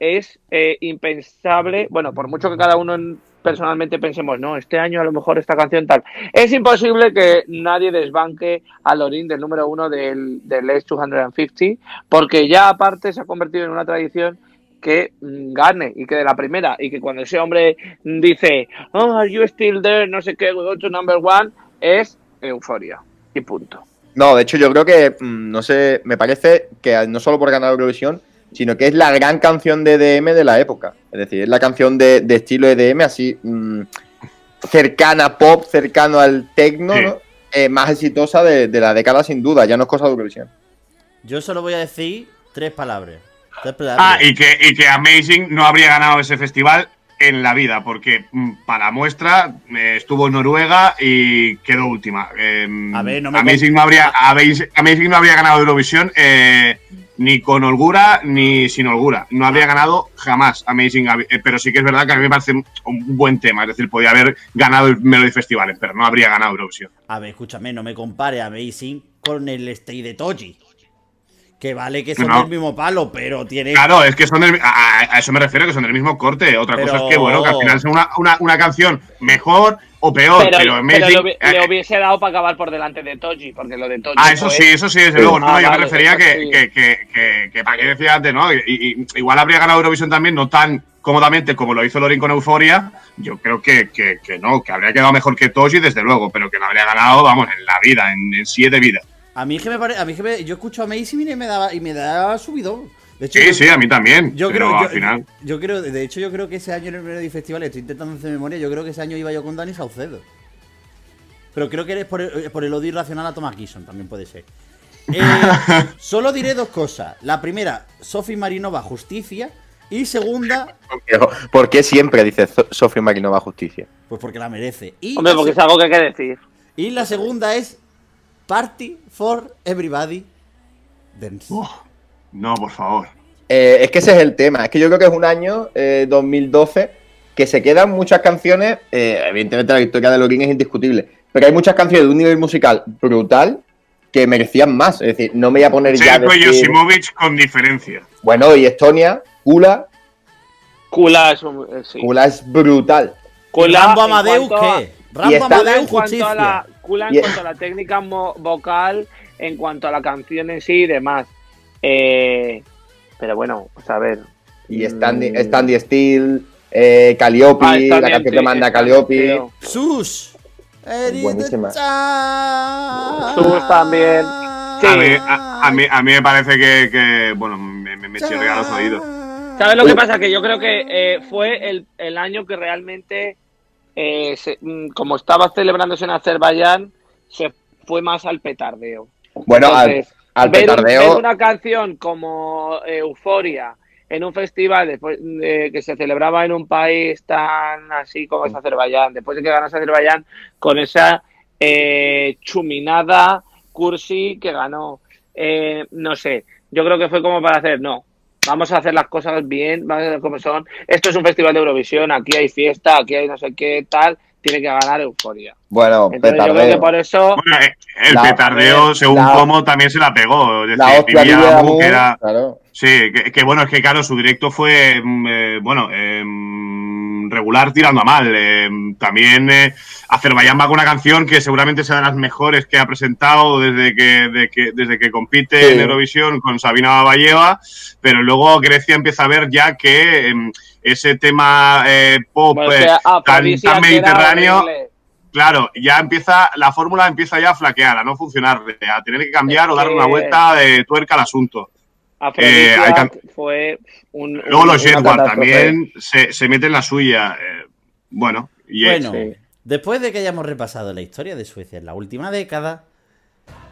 es eh, impensable, bueno, por mucho que cada uno en- personalmente pensemos, no, este año a lo mejor esta canción tal, es imposible que nadie desbanque a Lorin del número uno del, del Edge 250, porque ya aparte se ha convertido en una tradición que mm, gane y que de la primera y que cuando ese hombre dice oh are you still there no sé qué go to number one es euforia y punto No, de hecho yo creo que, mm, no sé, me parece que no solo por ganar Eurovisión, sino que es la gran canción de EDM de la época. Es decir, es la canción de, de estilo EDM así mm, cercana pop, cercano al techno, Sí. ¿no? Eh, más exitosa de, de la década sin duda, ya no es cosa de Eurovisión. Yo solo voy a decir tres palabras. Tres palabras. Ah, y que, y que Amazing no habría ganado ese festival en la vida, porque mm, para muestra eh, estuvo en Noruega y quedó última. Eh, A ver, no me Amazing, no habría, Amazing, no habría ganado Eurovisión eh, ni con holgura ni sin holgura. No habría ganado jamás Amazing, eh, pero sí que es verdad que a mí me parece un un buen tema. Es decir, podía haber ganado el Melody Festivales, pero no habría ganado Eurovisión. A ver, escúchame, no me compare Amazing con el Stay de Toji. Que vale que son No. del mismo palo, pero tiene. Claro, es que son del, a, a eso me refiero, que son del mismo corte. Otra Pero- cosa es que, bueno, que al final sea una, una, una canción mejor o peor, pero, pero, Amazing- pero le, hubi- eh, le hubiese dado para acabar por delante de Toji porque lo de Toji Ah, eso fue- sí, eso sí, desde luego. No, Ah, no, yo vale, me refería que, sí. que, que, que, que para qué decía antes, ¿no? Y, y- igual habría ganado Eurovisión también, no tan cómodamente como lo hizo Lorin con Euforia. Yo creo que, que, que no, que habría quedado mejor que Toji, desde luego, pero que no habría ganado, vamos, en la vida, en, en siete vidas. A mí es que me parece. A mí es que me- yo escucho Amazing y me da, y me da subidón. De hecho, Sí, yo- sí, a mí también. Yo pero creo, al yo, final. yo creo, de hecho, yo creo que ese año en el Melody Festival, estoy intentando hacer memoria, yo creo que ese año iba yo con Dani Saucedo. Pero creo que eres por el, por el odio irracional a Thomas Gison, también puede ser. Eh, solo diré dos cosas. La primera, Sophie Marinova, justicia. Y segunda, ¿Por qué siempre dice So- Sofía Marinova Justicia? pues porque la merece. Y Hombre, la porque es algo que hay que decir. Y la segunda es Party for Everybody Dance. No, por favor. Eh, es que ese es el tema. Es que yo creo que es un año, eh, 2012, que se quedan muchas canciones. eh, evidentemente, la victoria de Lorin es indiscutible. Pero hay muchas canciones de un nivel musical brutal que merecían más. Es decir, no me voy a poner ya. a Sergio decir- Yosimovic con diferencia. Bueno, y Estonia, Kula. Kula es un. eh, sí. Kula es brutal. Kula, Rambo Amadeus, ¿qué? Rambo Amadeus, en cuanto a la, en cuanto a la técnica vocal, en cuanto a la canción en sí y demás. Eh, pero bueno, pues a ver. Y Standy, Mm. Standy Steel, eh, Calliope, Ah, la canción sí, que manda Calliope. Sus. Buenísima. Sus también. Sí. A, mí, a, a mí, a mí me parece que, que, bueno, me, me- me, los oídos. ¿Sabes lo que pasa? Que yo creo que eh, fue el, el año que realmente, eh, se- mm, como estaba celebrándose en Azerbaiyán, se fue más al petardeo. Bueno, al, Entonces, al ver, petardeo. ver una canción como eh, Euforia en un festival después de que se celebraba en un país tan así como es Azerbaiyán, después de que ganase Azerbaiyán con esa eh, chuminada cursi que ganó, eh, no sé, yo creo que fue como para hacer, no, vamos a hacer las cosas bien, vamos a hacer como son, esto es un festival de Eurovisión, aquí hay fiesta, aquí hay no sé qué tal, tiene que ganar Euforia. Bueno, Entonces yo creo que petardeo. por eso... Bueno, eh, el La- petardeo, según la- cómo, también se la pegó. Es La decir, Abu, que era, claro. Sí, que, que bueno, es que claro, su directo fue, mm, eh, bueno, eh, regular tirando a mal. Eh, también eh, Azerbaiyán va con una canción que seguramente sea de las mejores que ha presentado desde que, de que- desde que compite Sí. en Eurovisión con Sabina Babayeva, pero luego Grecia empieza a ver ya que em, ese tema eh, pop Bueno, eh, que tan, tan mediterráneo, claro, ya empieza, la fórmula empieza ya a flaquear, a no funcionar, a tener que cambiar Es o darle una vuelta de tuerca al asunto. Afrodisia Eh, hay can- fue un, Luego un- los catástrofe. también se, se meten la suya. eh, bueno, y Bueno, Sí. después de que hayamos repasado la historia de Suecia en la última década,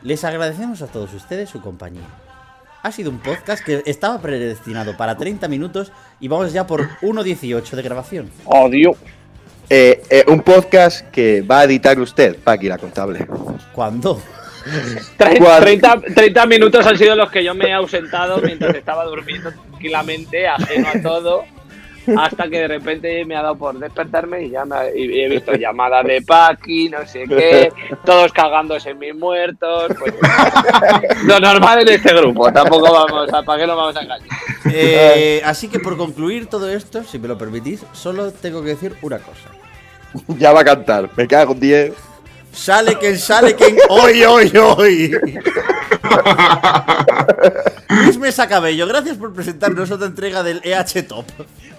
les agradecemos a todos ustedes su compañía. Ha sido un podcast que estaba predestinado para 30 minutos y vamos ya por 1.18 de grabación. Oh, Dios. Eh, eh, un podcast que va a editar usted, Paqui, la contable. ¿Cuándo? Tre- ¿Cuál? 30, 30 minutos han sido los que yo me he ausentado mientras estaba durmiendo tranquilamente, ajeno a todo, hasta que de repente me ha dado por despertarme y ya me ha- y he visto llamadas de Paqui, no sé qué, todos cagándose en mis muertos. Pues, lo normal en este grupo, tampoco vamos a, ¿para qué nos vamos a engañar? Eh, así que por concluir todo esto, si me lo permitís, solo tengo que decir una cosa. ya va a cantar. Me cago en 10. Sale quien sale quien hoy, hoy, hoy. Luis Mesa Cabello, gracias por presentarnos otra entrega del EH Top.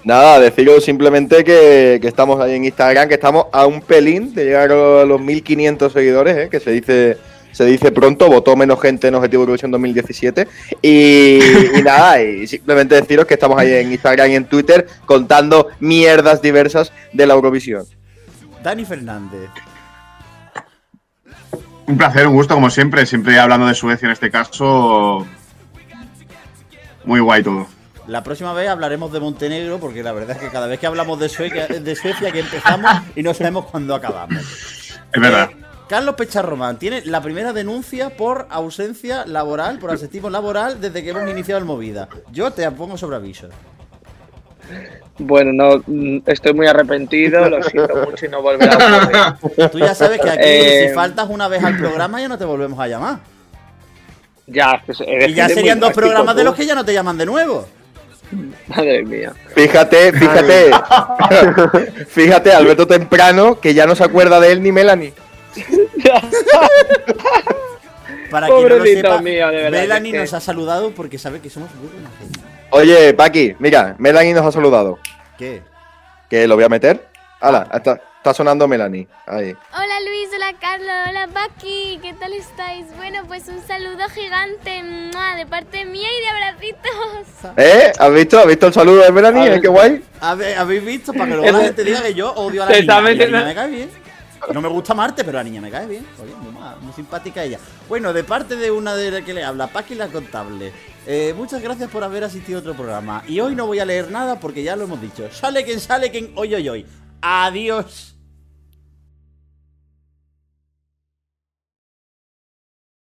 Nada, deciros simplemente que, que estamos ahí en Instagram, que estamos a un pelín de llegar a los 1500 seguidores, ¿eh? que se dice se dice pronto, votó menos gente en Objetivo Eurovisión 2017. Y, y nada, y simplemente deciros que estamos ahí en Instagram y en Twitter contando mierdas diversas de la Eurovisión. Dani Fernández. Un placer, un gusto, como siempre. Siempre hablando de Suecia en este caso. Muy guay todo. La próxima vez hablaremos de Montenegro, porque la verdad es que cada vez que hablamos de Suecia, de Suecia que empezamos y no sabemos cuándo acabamos. Es verdad. Eh, Carlos Pecharromán tiene la primera denuncia por ausencia laboral, por absentismo laboral, desde que hemos iniciado el Movida. Yo te pongo sobre aviso. Bueno, no, mm, estoy muy arrepentido, lo siento mucho y no volverá a ocurrir. Tú ya sabes que aquí, Eh, si faltas una vez al programa, ya no te volvemos a llamar. Ya, que se- eres Y ya serían dos programas de los que ya no te llaman de nuevo. Madre mía. Fíjate, fíjate, fíjate, Alberto Temprano, que ya no se acuerda de él ni Melanie. Para quien no lo Pobrecito sepa, mío, de verdad, Melanie que- nos ha saludado porque sabe que somos muy buena gente. Oye, Paqui, mira, Melanie nos ha saludado. ¿Qué? Que lo voy a meter. Hala, está, está sonando Melanie. Ahí. Hola Luis, hola Carlos, hola Paqui, ¿qué tal estáis? Bueno, pues un saludo gigante ¡mua! de parte mía y de abracitos. ¿Eh? ¿Has visto? ¿Has visto el saludo de Melanie? ¿Eh? ¿Qué guay? ¿Habéis visto? Para que luego la gente diga que yo odio a la niña. La me cae bien. No me gusta Marte, pero la niña me cae bien. Oye, muy, muy simpática ella. Bueno, de parte de una de las que le habla, Paqui la contable. Eh, muchas gracias por haber asistido a otro programa. Y hoy no voy a leer nada porque ya lo hemos dicho. Sale quien sale quien hoy, hoy, hoy. Adiós.